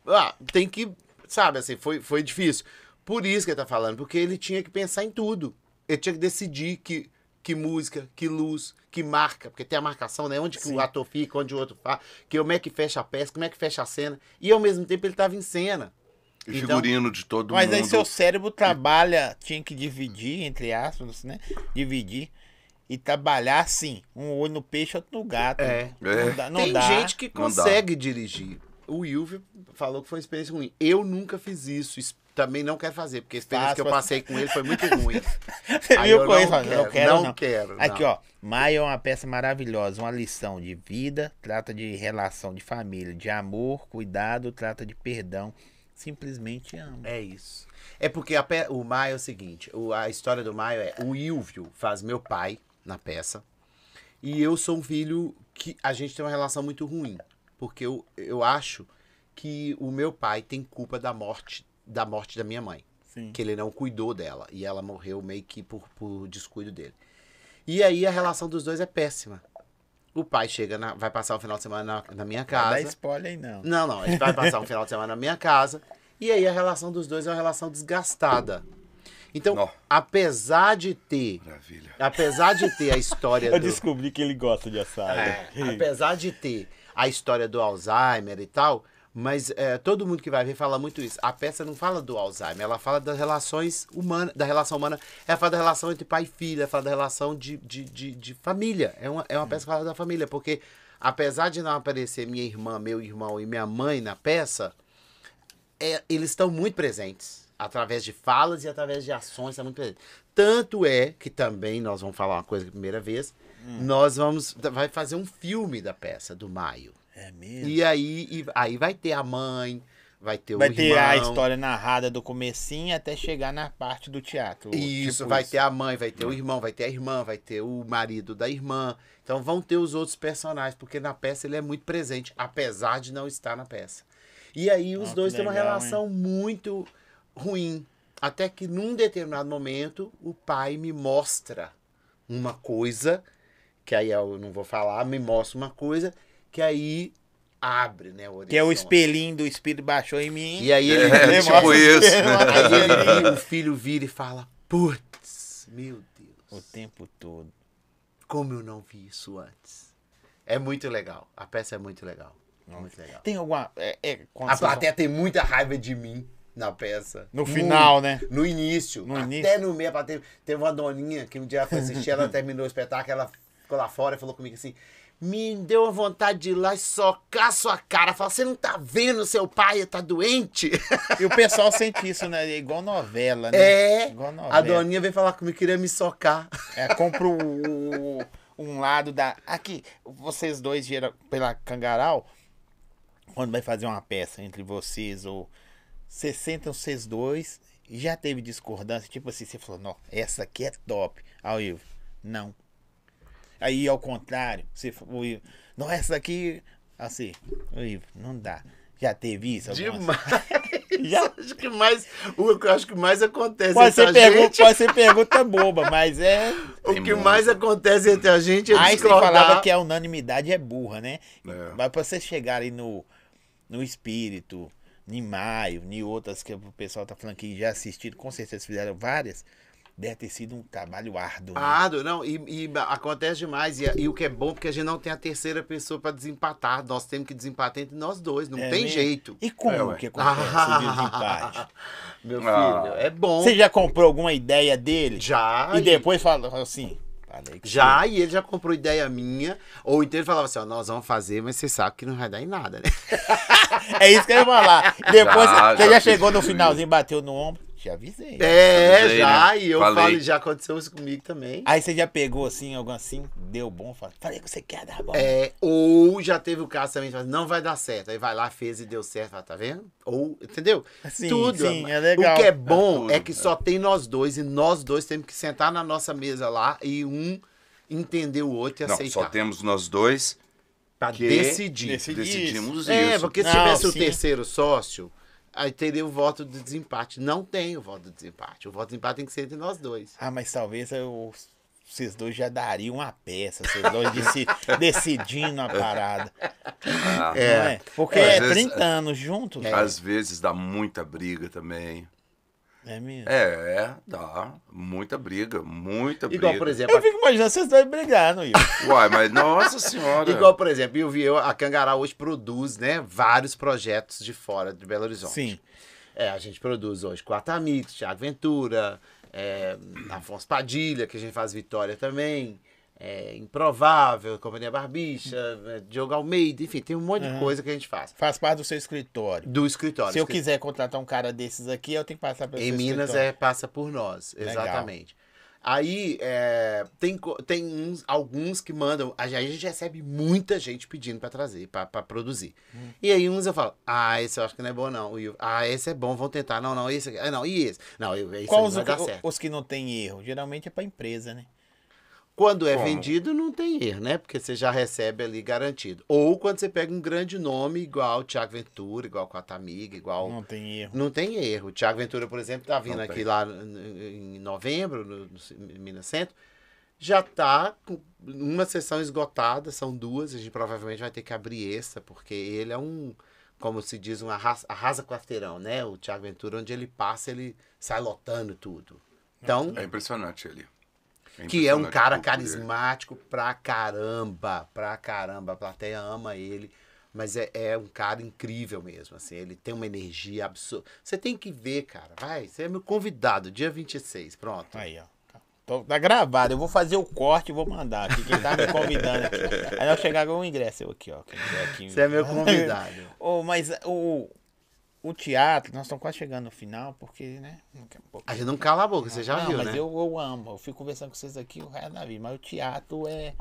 ah, tem que, sabe, assim, foi, foi difícil. Por isso que ele tá falando, porque ele tinha que pensar em tudo. Ele tinha que decidir que, que música, que luz, que marca, porque tem a marcação, né? Onde que o ator fica, onde o outro faz, que como é que fecha a peça, como é que fecha a cena. E ao mesmo tempo ele tava em cena. E Então- figurino de todo Mas mundo. aí seu cérebro trabalha, tinha que dividir, entre aspas, né? Dividir. E trabalhar assim, um olho no peixe, outro no gato. É. Não dá. Não tem dá. gente que consegue dirigir. O Ilvio falou que foi uma experiência ruim. Eu nunca fiz isso. Também não quero fazer, porque a experiência que eu passei com ele foi muito ruim. *laughs* Você Aí viu eu com não isso? Não quero, quero, não não. quero, Aqui, não. ó. Maia é uma peça maravilhosa, uma lição de vida, trata de relação de família, de amor, cuidado, trata de perdão. Simplesmente amo. É isso. É porque a o Maio é o seguinte: o- a história do Maio é o Ilvio faz meu pai na peça. E eu sou um filho que a gente tem uma relação muito ruim. Porque eu, eu acho que o meu pai tem culpa da morte da morte da minha mãe. Sim. que ele não cuidou dela. E ela morreu meio que por, por descuido dele. E aí a relação dos dois é péssima. O pai chega, na- vai passar o final de semana na, na minha Não dá casa. spoiler aí, não. Não, não, ele vai *laughs* passar um final de semana na minha casa. E aí a relação dos dois é uma relação desgastada. Então, Nó. apesar de ter. Maravilha. Apesar de ter a *laughs* história Eu do. descobri que ele gosta de assado. É, apesar de ter a história do Alzheimer e tal, Mas é, todo mundo que vai ver fala muito isso. A peça não fala do Alzheimer, ela fala das relações humanas, da relação humana, ela fala da relação entre pai e filho, ela fala da relação de, de, de, de família. É uma, é uma peça que fala da família, porque apesar de não aparecer minha irmã, meu irmão e minha mãe na peça, é, eles estão muito presentes. Através de falas e através de ações, estão muito presentes. Tanto é que também, nós vamos falar uma coisa pela primeira vez, nós vamos. Vai fazer um filme da peça, do Maio. É mesmo. E aí, e- aí vai ter a mãe, vai ter Vai o ter irmão. a história narrada do comecinho até chegar na parte do teatro. Isso, tipo vai isso. ter a mãe, vai ter o irmão, vai ter a irmã, vai ter o marido da irmã. Então vão ter os outros personagens, porque na peça ele é muito presente, apesar de não estar na peça. E aí os Ah, dois têm uma relação muito ruim. Até que num determinado momento o pai me mostra uma coisa, que aí eu não vou falar, me mostra uma coisa, que aí abre, né? O Que é o espelhinho do espírito baixou em mim. E aí ele, É, ele tipo isso. *laughs* Aí ele, o filho vira e fala: Putz, meu O Deus, tempo todo. como eu não vi isso antes. É muito legal. A peça é muito legal. Muito legal. Tem alguma. É, é, A plateia tem muita raiva de mim na peça. No final, né? No início. No até início. no meio, a plateia. Teve uma doninha que um dia foi assistir, ela terminou o espetáculo, ela ficou lá fora e falou comigo assim. Me deu a vontade de ir lá e socar sua cara. Fala, você não tá vendo seu pai tá doente? E o pessoal sente isso, né? É igual novela, né? É. Igual novela. A doninha veio falar comigo, queria me socar. É, compra o- um lado da. Aqui, vocês dois geram pela Cangaral, quando vai fazer uma peça entre vocês, ou vocês sentam vocês dois e já teve discordância, tipo assim, você falou, não, essa aqui é top. Aí eu, não. Aí ao contrário, você falou, Ivo, não, essa aqui, assim, Ivo, não dá. Já teve isso? algumas- Demais. *laughs* Já? *laughs* acho que mais, o que eu acho que mais acontece Pode entre ser, a pergunta, gente, pode ser pergunta boba, mas é. *laughs* o Tem que muito. mais acontece entre a gente é Einstein discordar. falava que a unanimidade é burra, né? É. Mas pra vocês chegarem no, no espírito, em maio, em outras que o pessoal tá falando que já assistiram, com certeza fizeram várias, deve ter sido um trabalho árduo. né? Árduo, não, e, e acontece demais. E, e o que é bom, porque a gente não tem a terceira pessoa pra desempatar. Nós temos que desempatar entre nós dois, não É tem mesmo? jeito. E como É, que acontece o desempate? *laughs* Meu filho, Ah. é bom. Você já comprou alguma ideia dele? Já. E depois falou assim, Já, e ele já comprou ideia minha. Ou então ele falava assim, ó, nós vamos fazer, mas você sabe que não vai dar em nada, né? *laughs* É isso que eu ia falar. *laughs* Depois Já, você já já chegou no finalzinho, bateu no ombro, te avisei. É, Avisei, já, né? e eu Falei. falo, já aconteceu isso comigo também. Aí você já pegou assim, algo assim, deu bom, falei, falei que você quer dar bom. É, ou já teve o caso também, de falar, não vai dar certo. Aí vai lá, fez e deu certo, fala, tá vendo? Ou, entendeu? Sim, Tudo. sim, é legal. O que é bom tudo, é que é. só tem nós dois e nós dois temos que sentar na nossa mesa lá e um entender o outro e Não, aceitar. só temos nós dois Pra decidir. Decidir. decidimos É, isso. porque se Não, tivesse o sim. terceiro sócio, aí teria o voto de desempate. Não tem o voto de desempate. O voto de desempate tem que ser entre nós dois. Ah, mas talvez eu, vocês dois já dariam uma peça, vocês dois deci- *laughs* decidindo a parada. Ah, Não é? Porque É, é às vezes- 30 anos juntos. É, Às vezes dá muita briga também. Mesmo. É, é, dá. Muita briga, muita briga. Igual, por exemplo, Eu fico imaginando vocês dois brigando, Igor. Uai, mas nossa senhora. Igual, por exemplo, eu vi, eu, a Cangará hoje produz, né, vários projetos de fora de Belo Horizonte. Sim. É, a gente produz hoje Quatro Amigos, Thiago Ventura, é, Afonso Padilha, que a gente faz Vitória também, é, Improvável, Companhia Barbicha, é, Diogo Almeida, enfim, tem um monte de Aham. coisa que a gente faz. Faz parte do seu escritório. Do escritório. Se eu Escri- quiser contratar um cara desses aqui, eu tenho que passar pelo Em Minas escritório. é, passa por nós, Legal. exatamente. Aí é, tem, tem uns, alguns que mandam. A gente, recebe muita gente pedindo pra trazer, pra produzir. Hum. E aí uns eu falo, ah, esse eu acho que não é bom, não. Eu, ah, esse é bom, vamos tentar. Não, não, esse aqui. Ah, não, e esse? Não, eu, esse Qual não os, vai dar certo. os que não tem erro? Geralmente é pra empresa, né? Quando é Como? vendido, não tem erro, né? Porque você já recebe ali garantido. Ou quando você pega um grande nome, igual o Thiago Ventura, igual o Quatamiga, igual. Não tem erro. Não tem erro. O Thiago Ventura, por exemplo, tá vindo Não aqui tem. lá em novembro, no, no Minas Centro. Já tá com uma sessão esgotada, são duas. A gente provavelmente vai ter que abrir essa, porque ele é um, como se diz, um arrasa, arrasa quarteirão, né? O Thiago Ventura, onde ele passa, ele sai lotando tudo. Então, É impressionante ele. Que é um cara dele. carismático pra caramba, pra caramba. A plateia ama ele. Mas é, é um cara incrível mesmo, assim. Ele tem uma energia absurda. Você tem que ver, cara. Vai, você é meu convidado, dia 26. Pronto. Aí, ó. Tô, tá gravado, eu vou fazer o corte e vou mandar aqui. Quem tá me convidando aqui. Aí eu chegar com o ingresso eu aqui, ó. Você é meu convidado. *laughs* Ô, mas o, o teatro, nós estamos quase chegando no final, porque, né? a gente não cala a boca, você já não, viu, mas né? eu, eu amo. Eu fico conversando com vocês aqui o resto da vida. Mas o teatro é.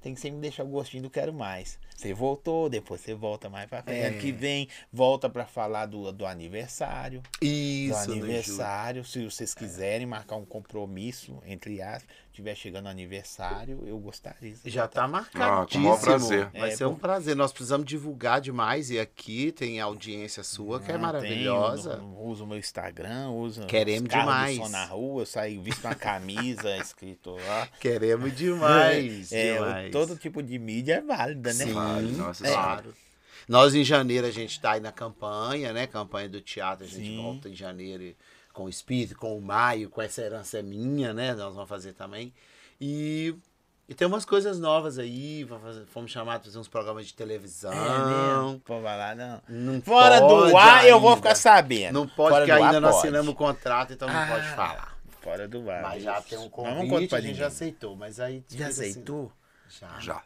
Tem que sempre deixar o gostinho do quero mais. Você voltou, depois você volta mais pra frente. É. Ano que vem, volta pra falar do, do aniversário. Do Isso, no aniversário. Se vocês quiserem marcar um compromisso, entre aspas, tiver chegando aniversário, eu gostaria. Já voltar. tá marcadíssimo. Ah, com o maior prazer. Vai É, ser um prazer. Nós precisamos divulgar demais. E aqui tem audiência sua, que é maravilhosa. tenho, uso o meu Instagram, uso Queremos demais. do som na rua, eu saio visto uma camisa *laughs* escrito lá. Queremos demais. *laughs* É, demais. todo tipo de mídia é válida, né? Sim, Vale, nossa claro. Nós em janeiro a gente tá aí na campanha, né? Campanha do teatro, a gente Sim. volta em janeiro com o espírito, com o maio, com essa herança é minha, né? Nós vamos fazer também. E, e tem umas coisas novas aí, fazer- fomos chamados para fazer uns programas de televisão. É mesmo? Pô, vai lá, não. Não Fora pode do ar, eu vou ainda. ficar sabendo. Não pode, Fora porque ar, ainda nós pode. assinamos o contrato, então não pode Ah, falar. Fora do ar. Mas já tem um convite, a gente já aceitou. Mas aí Já assim- aceitou? Já.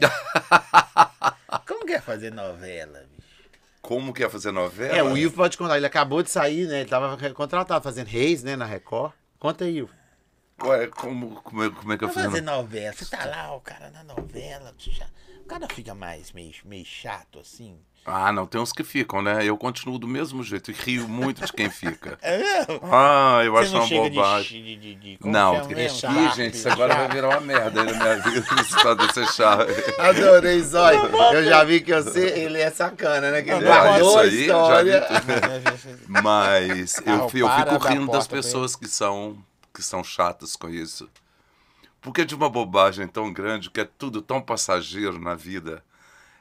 *laughs* Como que é fazer novela, bicho? Como que é fazer novela? É, o Will pode contar. Ele acabou de sair, né? Ele tava contratado fazendo Reis, né? Na Record. Conta aí, Will. Ué, como, como, é, como é que eu fazer novela? novela, você tá lá, o cara na novela, já- o cara fica mais meio, meio chato, assim. Ah, não, tem uns que ficam, né? Eu continuo do mesmo jeito e rio muito de quem fica. *laughs* É mesmo? Ah, eu Você acho não uma chega bobagem. de, de, de, Não, mesmo? Ih, gente, isso agora vai virar uma merda aí na minha vida. *laughs* Isso tá desse *laughs* chave. Adorei, Zóio. Eu já vi que você, ele é sacana, né? Que ele guardou isso a aí, já história. vi Mas eu, Carro eu fico rindo das pessoas que são, que são chatas com isso. Porque é de uma bobagem tão grande, que é tudo tão passageiro na vida.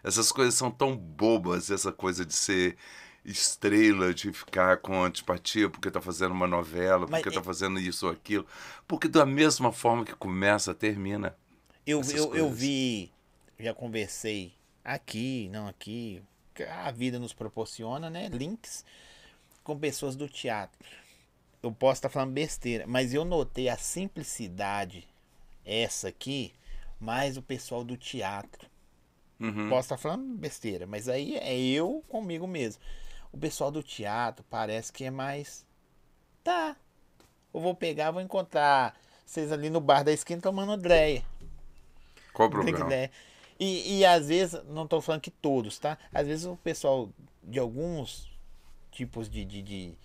Essas coisas são tão bobas, essa coisa de ser estrela, de ficar com antipatia porque tá fazendo uma novela, porque é- tá fazendo isso ou aquilo. Porque da mesma forma que começa, termina. Eu, eu, eu vi, já conversei aqui, não aqui, a vida nos proporciona, né? Links com pessoas do teatro. Eu posso estar falando besteira, mas eu notei a simplicidade, essa aqui, mais o pessoal do teatro. Uhum. Posso estar falando besteira, mas aí é eu comigo mesmo. O pessoal do teatro parece que é mais. Tá. Eu vou pegar, vou encontrar vocês ali no bar da esquina tomando dreia. Qual o problema? E, e às vezes, não tô falando que todos, tá? Às vezes o pessoal de alguns tipos de, de, de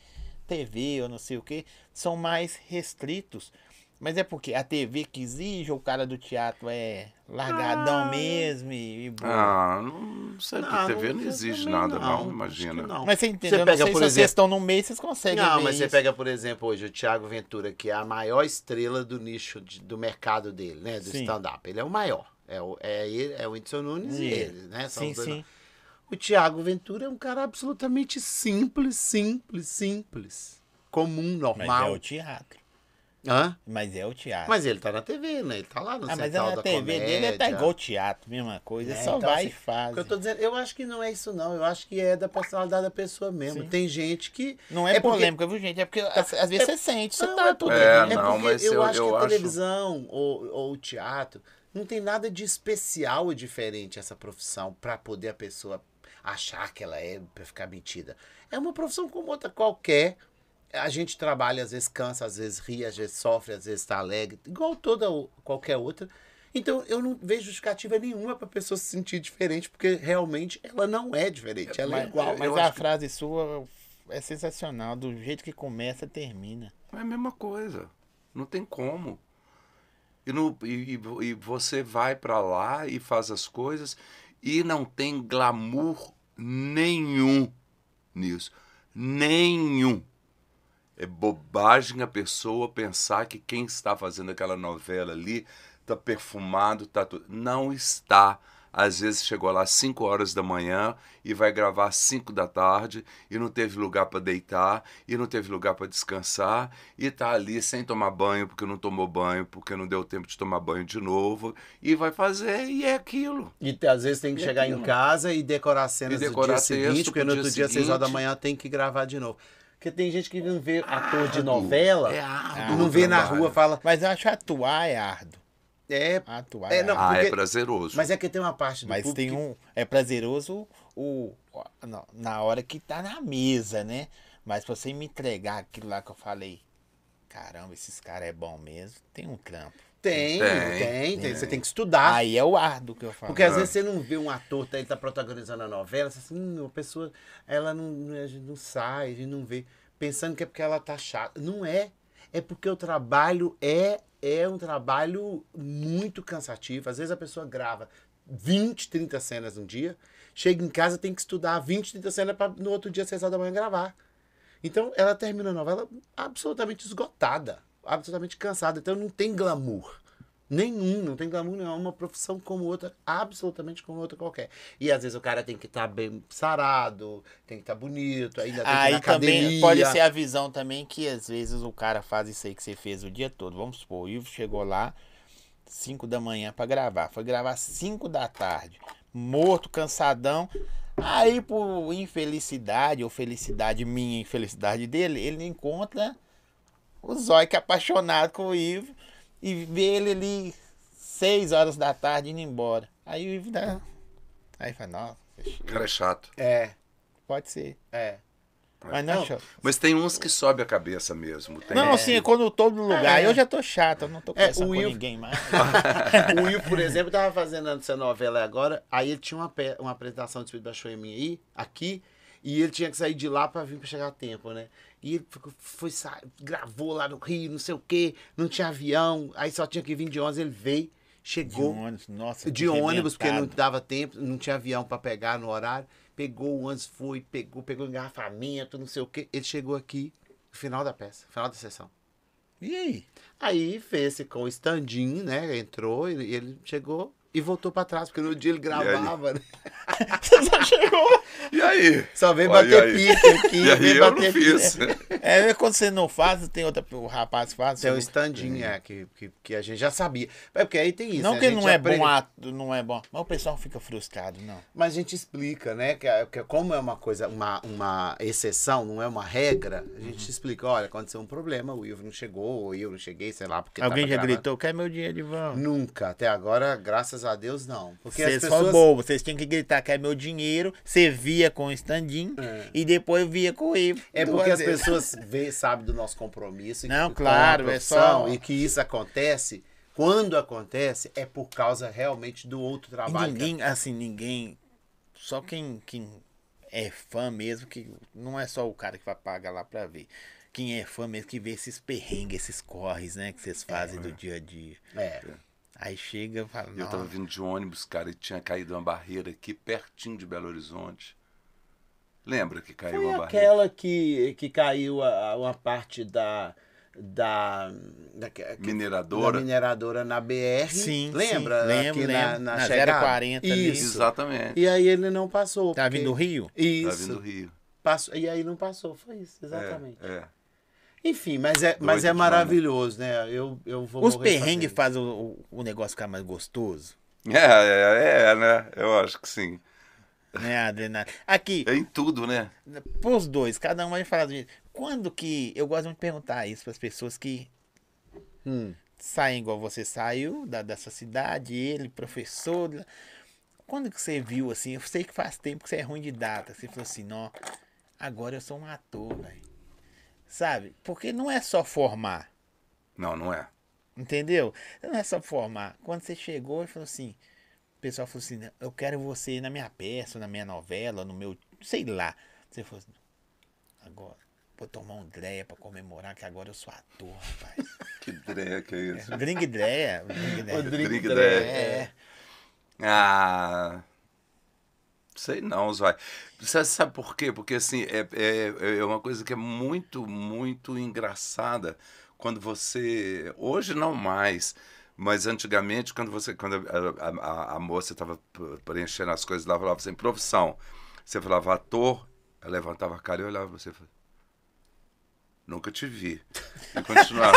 TV ou não sei o que, são mais restritos. Mas é porque a TV que exige, ou o cara do teatro é largadão mesmo e, e boa. Ah, não sei, porque Não, TV não, não exige nada, não, que imagina. não. Mas você entendeu? Você não pega, sei por se exemplo- vocês estão no meio, vocês conseguem Não, ver mas você isso. pega, por exemplo, hoje o Thiago Ventura, que é a maior estrela do nicho de- do mercado dele, né? Do Sim. stand-up. Ele é o maior. É o, é ele, é o Whindersson Nunes e E ele, né? São Sim, sim. O Thiago Ventura é um cara absolutamente simples, simples, simples. Comum, Mas é normal. o teatro. Hã? Mas é o teatro. Mas ele tá na TV, né? Ele tá lá no ah, mas Central na da TV Comédia. dele é tá igual o teatro, mesma coisa. É, só então, vai assim, e faz. Eu tô dizendo, eu acho que não é isso, não. Eu acho que é da personalidade da pessoa mesmo. Sim. Tem gente que. Não é, É porque- polêmica, viu, gente? É porque às, às vezes você sente, você Não, tá é tudo. É, é não, porque mas eu, eu- acho eu que a acho- televisão ou, ou o teatro não tem nada de especial e diferente essa profissão para poder a pessoa achar que ela é para ficar metida. É uma profissão como outra qualquer. A gente trabalha, às vezes cansa, às vezes ri, às vezes sofre, às vezes está alegre, igual toda qualquer outra. Então eu não vejo justificativa nenhuma para pessoa se sentir diferente, porque realmente ela não é diferente, ela é Mas, igual. mas a acho que- frase sua é sensacional. Do jeito que começa, termina. É a mesma coisa. Não tem como. E, no, e, e- você vai pra lá e faz as coisas e não tem glamour nenhum nisso. Nenhum. É bobagem a pessoa pensar que quem está fazendo aquela novela ali tá perfumado, tá tudo. Não está. às vezes chegou lá às 5 horas da manhã e vai gravar às 5 da tarde e não teve lugar para deitar e não teve lugar para descansar e tá ali sem tomar banho porque não tomou banho, porque não deu tempo de tomar banho de novo e vai fazer e é aquilo. E às vezes tem que E chegar em aquilo. casa e decorar cenas E decorar do dia seguinte, porque no outro dia, às 6 horas da manhã, tem que gravar de novo. Porque tem gente que não vê ator de novela, É árduo não vê na trabalho. rua, fala. Mas eu acho atuar é árduo. É, Atuar É, é, não. Ah, porque- é prazeroso. mas é que tem uma parte do Mas público tem um. É prazeroso o, na- na hora que tá na mesa, né? Mas pra você me entregar aquilo lá que eu falei, caramba, esses caras é bom mesmo, tem um trampo. Tem, Tem, tem, tem. Você tem que estudar. Aí é o árduo que eu falo. Porque às É. vezes você não vê um ator, tá, ele tá protagonizando a novela, você assim, hum, a pessoa, ela não, não- a gente não sai, a gente não vê, pensando que é porque ela tá chata. Não é. É porque o trabalho é, é um trabalho muito cansativo. Às vezes a pessoa grava 20, 30 cenas um dia, chega em casa tem que estudar 20, 30 cenas para no outro dia, 6 horas da manhã, gravar. Então ela termina a novela absolutamente esgotada, absolutamente cansada. Então não tem glamour. Nenhum, não tem glamour nenhum. É uma profissão como outra, absolutamente como outra qualquer. E às vezes o cara tem que estar bem sarado, tem que estar bonito, ainda tem que ir Aí também pode ser a visão também que às vezes o cara faz isso aí que você fez o dia todo. Vamos supor, o Ivo chegou lá 5 da manhã pra gravar. Foi gravar 5 da tarde. Morto, cansadão. Aí, por infelicidade, ou felicidade minha, infelicidade dele, ele encontra o Zóio que é apaixonado com o Ivo e vê ele ali 6 horas da tarde indo embora. Aí o Ivo dá. Aí fala, nossa, O cara é chato. É, pode ser. é. Mas não, Não, chato. Mas tem uns que sobe a cabeça mesmo. Tem Não, assim, quando eu tô no lugar, É. eu já tô chato, eu não tô É, conversando o com Will- ninguém mais. *laughs* o Will, por exemplo, tava fazendo essa novela agora, aí ele tinha uma, uma apresentação de Espírito Baixou em mim aí, aqui, e ele tinha que sair de lá pra vir pra chegar a tempo, né? E ele ficou- foi, gravou lá no Rio, não sei o quê, não tinha avião, aí só tinha que vir de ônibus, ele veio, De chegou ônibus, nossa. de ônibus, porque não dava tempo, não tinha avião pra pegar no horário, pegou o ônibus, foi, pegou, pegou engarrafamento, não sei o quê, ele chegou aqui, no final da peça, final da sessão. E aí? Aí fez com o standinho, né? Entrou, ele, ele chegou e voltou pra trás, porque no dia ele gravava, né? *laughs* Você só chegou. E aí? Só veio Olha bater pique aqui. E aí eu não bater fiz. É, quando você não faz, tem outra. O rapaz faz. Tem um você- standinho, é, que, que, que a gente já sabia. É porque aí tem isso. Não né? que gente não é aprende- bom ato, não é bom. Mas o pessoal fica frustrado, não. Mas a gente explica, né? Que, é- que como é uma coisa, uma, uma exceção, não é uma regra, a gente Uhum. explica, olha, aconteceu um problema, o Ivo não chegou, ou eu não cheguei, sei lá, porque Alguém tava já gravando. gritou, quer meu dinheiro de volta? Nunca, até agora, graças a Deus, não. Porque Vocês as foram pessoas... bobos, vocês tinham que gritar, quer meu dinheiro. Você via com o standinho e depois via com o Ivo. É porque as pessoas vê, sabem do nosso compromisso. e Não, claro, é só- E que isso acontece, quando acontece, é por causa realmente do outro E trabalho. que- ninguém, assim, ninguém. Só quem, quem é fã mesmo, que não é só o cara que vai pagar lá pra ver. Quem é fã mesmo que vê esses perrengues, esses corres, né? Que vocês fazem do dia a dia. É. Aí chega e fala, Eu tava vindo de ônibus, cara, e tinha caído uma barreira aqui pertinho de Belo Horizonte. Lembra que caiu Foi uma barreira? aquela que, que caiu a, a- uma parte da. Da, da, que- Mineradora. da mineradora na BR. Sim, Lembra? sim, lembro, Aqui lembro. Na, na, Na chegada? 040 ali. Isso. Exatamente. E aí ele não passou. Tá porque- vindo do Rio? Isso. Tá vindo do Rio. Passou, e aí não passou. Foi isso, É, exatamente. É, Enfim, mas é, mas é maravilhoso, né? Eu, eu vou Os perrengues fazem o, o, negócio ficar mais gostoso. É, é, é, né? Eu acho que sim. Né, adrenalina. Aqui, É em tudo, né? pros dois, cada um vai falar do jeito. Quando que. Eu gosto muito de perguntar isso pras pessoas que Hum. saem igual você saiu da, dessa cidade, ele, professor. Quando que você viu assim? Eu sei que faz tempo que você é ruim de data. Você falou assim, não, agora eu sou um ator, velho. Sabe? Porque não é só formar. Não, não é. Entendeu? Não é só formar. Quando você chegou e falou assim, o pessoal falou assim, eu quero você na minha peça, na minha novela, no meu. sei lá. Você falou assim, agora, vou tomar um dreia pra comemorar que agora eu sou ator, rapaz. *laughs* Que dreia que é isso. Drink dreia. Drink dreia. Drink. Dré. É. Ah. Sei não, Zói. Você sabe por quê? Porque assim, é, é, é uma coisa que é muito, muito engraçada quando você. Hoje não mais, Mas antigamente, quando você, quando a, a, a moça estava preenchendo as coisas lá, falava assim, profissão. Você falava ator, ela levantava a cara e olhava pra você e falava, nunca te vi. E continuava.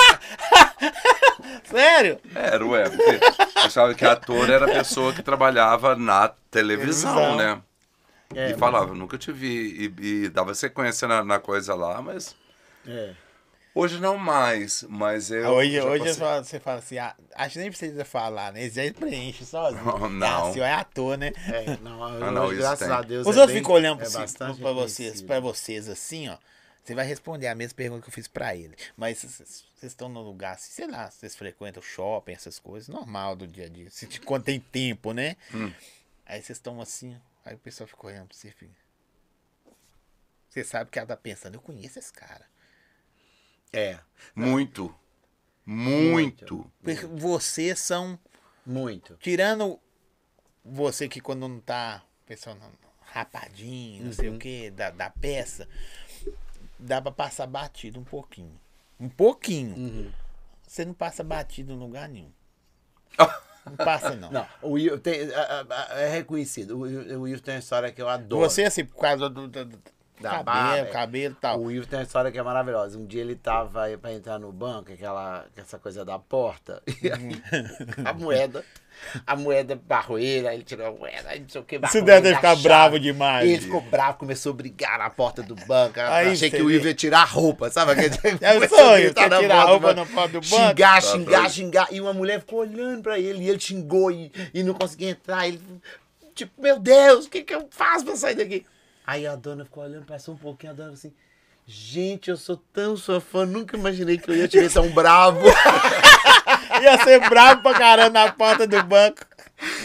*laughs* Sério? Era, ué, porque achava que ator era a pessoa que trabalhava na televisão, Televisão. né? É, e falava, nunca te vi. E, e dava sequência na, na coisa lá, mas. É. Hoje não mais, mas eu. hoje já hoje passei- eu falo- você fala assim, ah, acho que nem precisa falar, né? Eles já preenche sozinho. *laughs* Não. É, assim, é ator, né? É, não, Ah, não, hoje, graças tem. a Deus. Os é outros bem- ficam olhando é pra, bastante pra vocês, pra vocês assim, ó. Você vai responder a mesma pergunta que eu fiz pra ele. Mas vocês estão num lugar, assim, sei lá, vocês frequentam shopping, essas coisas, normal do dia a dia. Se, quando tem tempo, né? Hum. Aí vocês estão assim, aí o pessoal fica olhando pra você e fica. Você sabe que ela tá pensando, eu conheço esse cara. É, Muito. Muito. Porque vocês são. muito. Tirando você que quando não tá pensando rapadinho, não sei Uhum. o que, da, da peça, dá pra passar batido um pouquinho. Um pouquinho. Uhum. Você não passa batido em lugar nenhum. *laughs* Não passa, não. Não, o Will tem, a- a- é reconhecido. O Will, o Will tem uma história que eu adoro. Você, assim, por causa do, do- do Da cabelo, barba, é. cabelo e tal. O Will tem uma história que é maravilhosa. Um dia ele tava aí pra entrar no banco, aquela, essa coisa da porta, *laughs* e aí, Uhum. a moeda, a moeda barrou ele, aí ele tirou a moeda, aí não sei o que, Você deve a chave. bravo demais. Ele ficou bravo, começou a brigar na porta do banco. Aí achei que o vê. ia tirar a roupa, sabe? *laughs* É o sonho, na tirar a porta do roupa banco. no pau do banco? Xingar, Tá xingar, xingar. E uma mulher ficou olhando pra ele e ele xingou e, e não conseguia entrar. Ele, tipo, meu Deus, o que, que eu faço pra sair daqui? Aí a dona ficou olhando, passou um pouquinho, a dona falou assim. Gente, eu sou tão sua fã, nunca imaginei que eu ia te ver tão bravo. *laughs* Ia ser bravo pra caramba na porta do banco.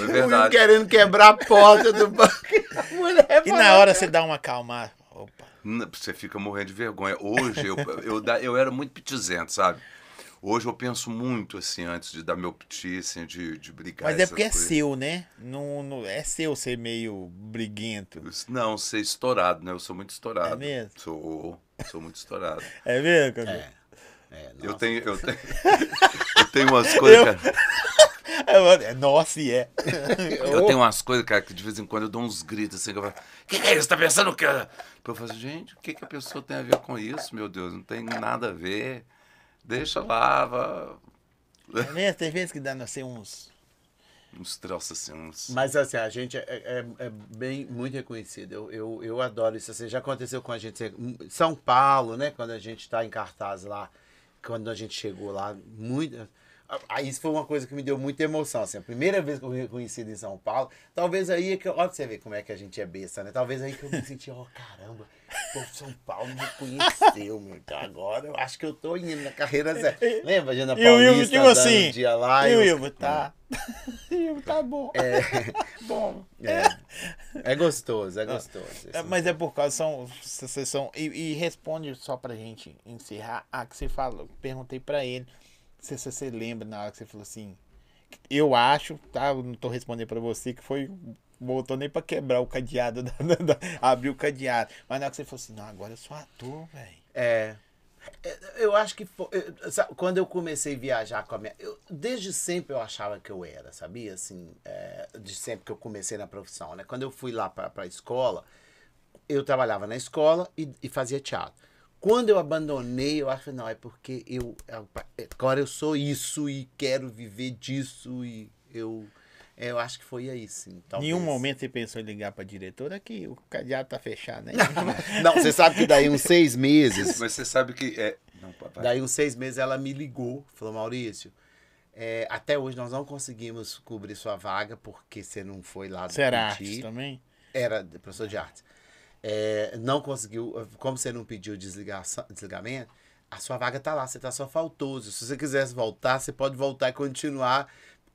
É verdade. querendo quebrar a porta do banco. *laughs* Mulher E na hora você dá uma acalmada. Opa. Você fica morrendo de vergonha. Hoje, eu, eu, da- eu era muito pitizento, sabe? Hoje eu penso muito, assim, antes de dar meu piti, assim, de, de brigar. Mas é porque é coisas. seu, né? Não, não, é seu ser meio briguento. Não, ser estourado, né? Eu sou muito estourado. É mesmo? Sou, sou muito estourado. *laughs* É mesmo, Cadu? É, é, Eu tenho, eu tenho, *laughs* eu tenho umas coisas, Eu- cara. *laughs* É, Nossa, e é. Eu tenho umas coisas, cara, que de vez em quando eu dou uns gritos assim, que eu falo, o que, que é isso? Tá pensando o quê? Eu falo assim, gente, o que, que a pessoa tem a ver com isso, meu Deus? Não tem nada a ver. Deixa lá, vá. É mesmo? Tem vezes que dá, não sei, uns. Uns troços assim, uns. Mas assim, a gente é, é, é bem muito reconhecido. Eu, eu, eu adoro isso. Assim, já aconteceu com a gente. em São Paulo, né? Quando a gente está em cartaz lá, quando a gente chegou lá, muito. Aí isso foi uma coisa que me deu muita emoção. Assim, a primeira vez que eu fui reconhecido em São Paulo, talvez aí é que. eu- Olha pra você ver como é que a gente é besta, né? Talvez aí que eu me senti, ó, caramba, pô, São Paulo me conheceu, meu. Então agora eu acho que eu tô indo na carreira zero. Lembra, Jana E o Ivo, Paulista? tipo assim. um dia lá, e o Ivo, tá. E o *laughs* Ivo, tá bom. *laughs* Bom. É, é gostoso, é gostoso. É, mas é por causa, são. São. E, e responde só pra gente encerrar. Ah, que você falou. Perguntei pra ele. Se você lembra na hora que você falou assim. Eu acho, tá? Eu não tô respondendo pra você, que foi. Voltou nem pra quebrar o cadeado. *laughs* Da, da- da- o cadeado. Mas na hora que você falou assim, não, agora eu sou ator, velho. É. É, Eu acho que foi, eu- sabe, quando eu comecei a viajar com a minha. eu- desde sempre eu achava que eu era, sabia? Assim, é, de sempre que eu comecei na profissão, né? Quando eu fui lá para a escola, eu trabalhava na escola e, e fazia teatro. Quando eu abandonei, eu acho que não, é porque eu agora eu sou isso e quero viver disso e eu eu acho que foi aí, sim. talvez. Nenhum momento você pensou em ligar pra diretora que o cadeado tá fechado, né? *laughs* Não, você sabe que daí uns seis meses Mas você sabe que é. Não, papai. Daí, uns seis meses, ela me ligou, falou, Maurício, é, até hoje nós não conseguimos cobrir sua vaga, porque você não foi lá Você era pedir. arte também? Era professor de arte. É, não conseguiu, como você não pediu desligamento, a sua vaga tá lá, você tá só faltoso. Se você quisesse voltar, você pode voltar e continuar.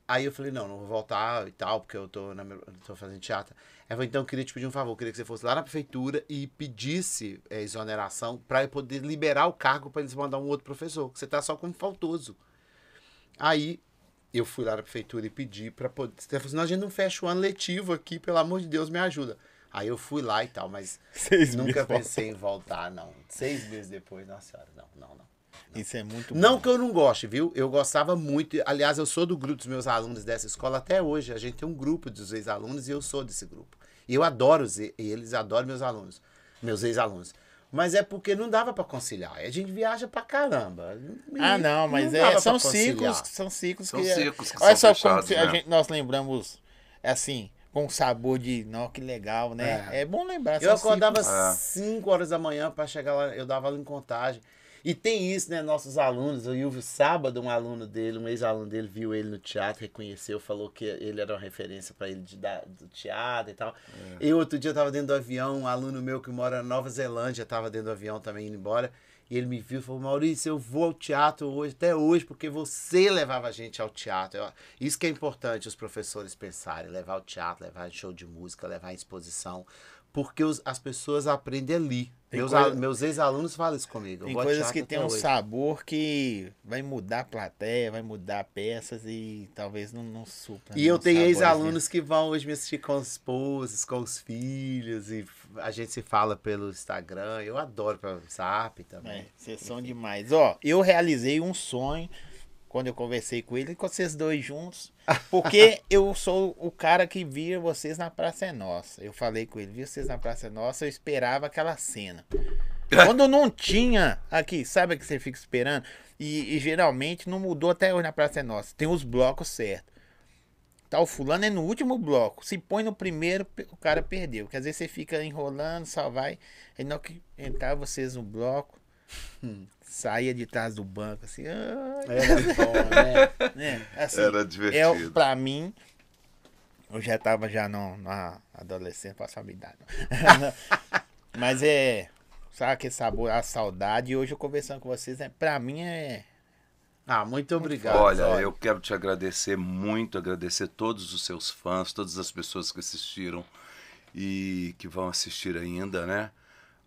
Aí eu falei, não, não vou voltar e tal, porque eu tô, na, tô fazendo teatro. Ela falou, então eu queria te pedir um favor, eu queria que você fosse lá na prefeitura e pedisse é, exoneração para eu poder liberar o cargo para eles mandar um outro professor, que você tá só como faltoso. Aí eu fui lá na prefeitura e pedi para poder. Ela falou, senão a gente não fecha o ano letivo aqui, pelo amor de Deus, me ajuda. Aí eu fui lá e tal, mas Seis nunca pensei em voltar, não. Seis meses depois, nossa senhora, não, não, não. Isso é muito Não bom. que eu não goste, viu? Eu gostava muito. Aliás, eu sou do grupo dos meus alunos dessa escola até hoje. A gente tem um grupo dos ex-alunos e eu sou desse grupo. E eu adoro os e e eles adoram meus alunos, meus ex-alunos. Mas é porque não dava pra conciliar. A gente viaja pra caramba. Ah, não, mas dava é, são ciclos, são ciclos São que. é- ciclos que Olha são só como fechados, a né? gente, nós lembramos, assim, com sabor de. Não, que legal, né? É, bom lembrar. Eu acordava ciclos. É. 5 horas da manhã para chegar lá, eu dava aula em contagem. E tem isso, né? Nossos alunos, o Ilvio sábado, um aluno dele, um ex-aluno dele, viu ele no teatro, reconheceu, falou que ele era uma referência para ele de, da- do teatro e tal. É. Eu outro dia eu tava dentro do avião, um aluno meu que mora na Nova Zelândia tava dentro do avião também indo embora. Ele me viu e falou, Maurício, eu vou ao teatro hoje, até hoje, porque você levava a gente ao teatro. Eu- isso que é importante os professores pensarem, levar ao teatro, levar show de música, levar em exposição. Porque os- as pessoas aprendem ali. Tem Meus, coisa- meus ex-alunos falam isso comigo. Tem coisas que tem um hoje. sabor que vai mudar a plateia, vai mudar peças e talvez não, não supra. E né, eu tenho sabores ex-alunos que vão hoje me assistir com os esposos, com os filhos, e a gente se fala pelo Instagram. Eu adoro pelo Zap também. É, vocês são demais. Ó, eu realizei um sonho quando eu conversei com ele, com vocês dois juntos. *laughs* Porque eu sou o cara que via vocês na Praça é Nossa. Eu falei com ele, via vocês na Praça é Nossa, eu esperava aquela cena. *laughs* Quando não tinha aqui, sabe que você fica esperando? E, e geralmente não mudou até hoje na Praça é Nossa. Tem os blocos certos. Tá, o fulano é no último bloco. Se põe no primeiro, o cara perdeu. Quer dizer, você fica enrolando, só vai. Na hora que entrar vocês no bloco, saía de trás do banco, assim. Era bom, né? né? Assim, Era é, divertido. pra mim, eu já tava já no, na adolescência, posso falar a minha idade. *laughs* Mas é, sabe aquele sabor, a saudade. E hoje eu conversando com vocês, é, pra mim é... Ah, muito obrigado. Olha, Zóio. eu quero te agradecer muito, agradecer todos os seus fãs, todas as pessoas que assistiram e que vão assistir ainda, né?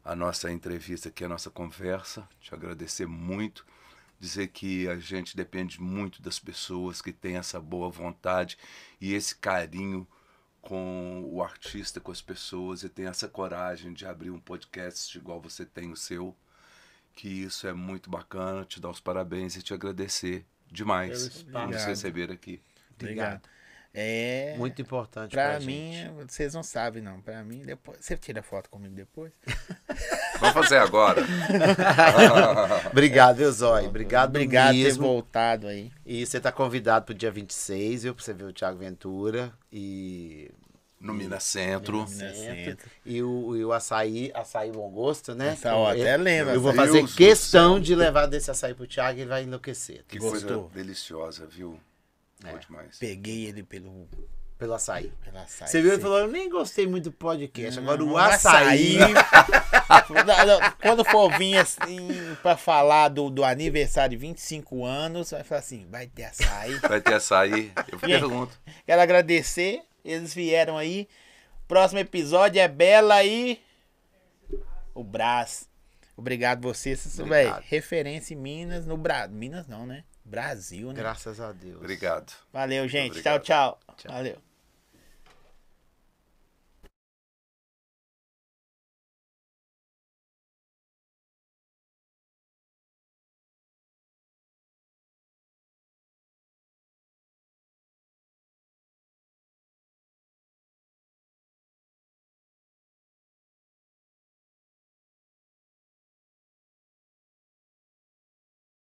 A nossa entrevista aqui, a nossa conversa. Te agradecer muito. Dizer que a gente depende muito das pessoas que têm essa boa vontade e esse carinho com o artista, com as pessoas e tem essa coragem de abrir um podcast igual você tem o seu que isso é muito bacana, te dar os parabéns e te agradecer demais por nos receber aqui. Obrigado. É... Muito importante Pra pra, mim, gente. vocês não sabem, não. Pra mim, depois. Você tira foto comigo depois? *laughs* Vamos fazer agora. *laughs* Obrigado, viu, Zóio? Obrigado, Obrigado por ter mesmo. voltado aí. E você tá convidado pro dia 26, viu? Pra você ver o Thiago Ventura. E. No Minas Centro. Minas Centro. E o, e o açaí, açaí bom gosto, né? Essa, ó, Eu- até lembra. Eu vou Deus fazer do questão de levar desse açaí pro Thiago e ele vai enlouquecer. Que Gostou? coisa deliciosa, viu? É. Bom demais. Peguei ele pelo. Pelo açaí. pela açaí. Você viu? Ele falou, eu nem gostei muito do podcast. Agora o açaí... Não, *laughs* Quando for vir assim pra falar do, do aniversário de 25 anos, vai falar assim: vai ter açaí. *laughs* Vai ter açaí? Eu Gente. pergunto. Quero agradecer, eles vieram aí. Próximo episódio é Bela e. O Brás. Obrigado vocês, Obrigado. Referência em Minas, no Brasil. Minas não, né? Brasil, né? Graças a Deus. Obrigado. Valeu, gente. Obrigado. Tchau, tchau. Tchau. Valeu.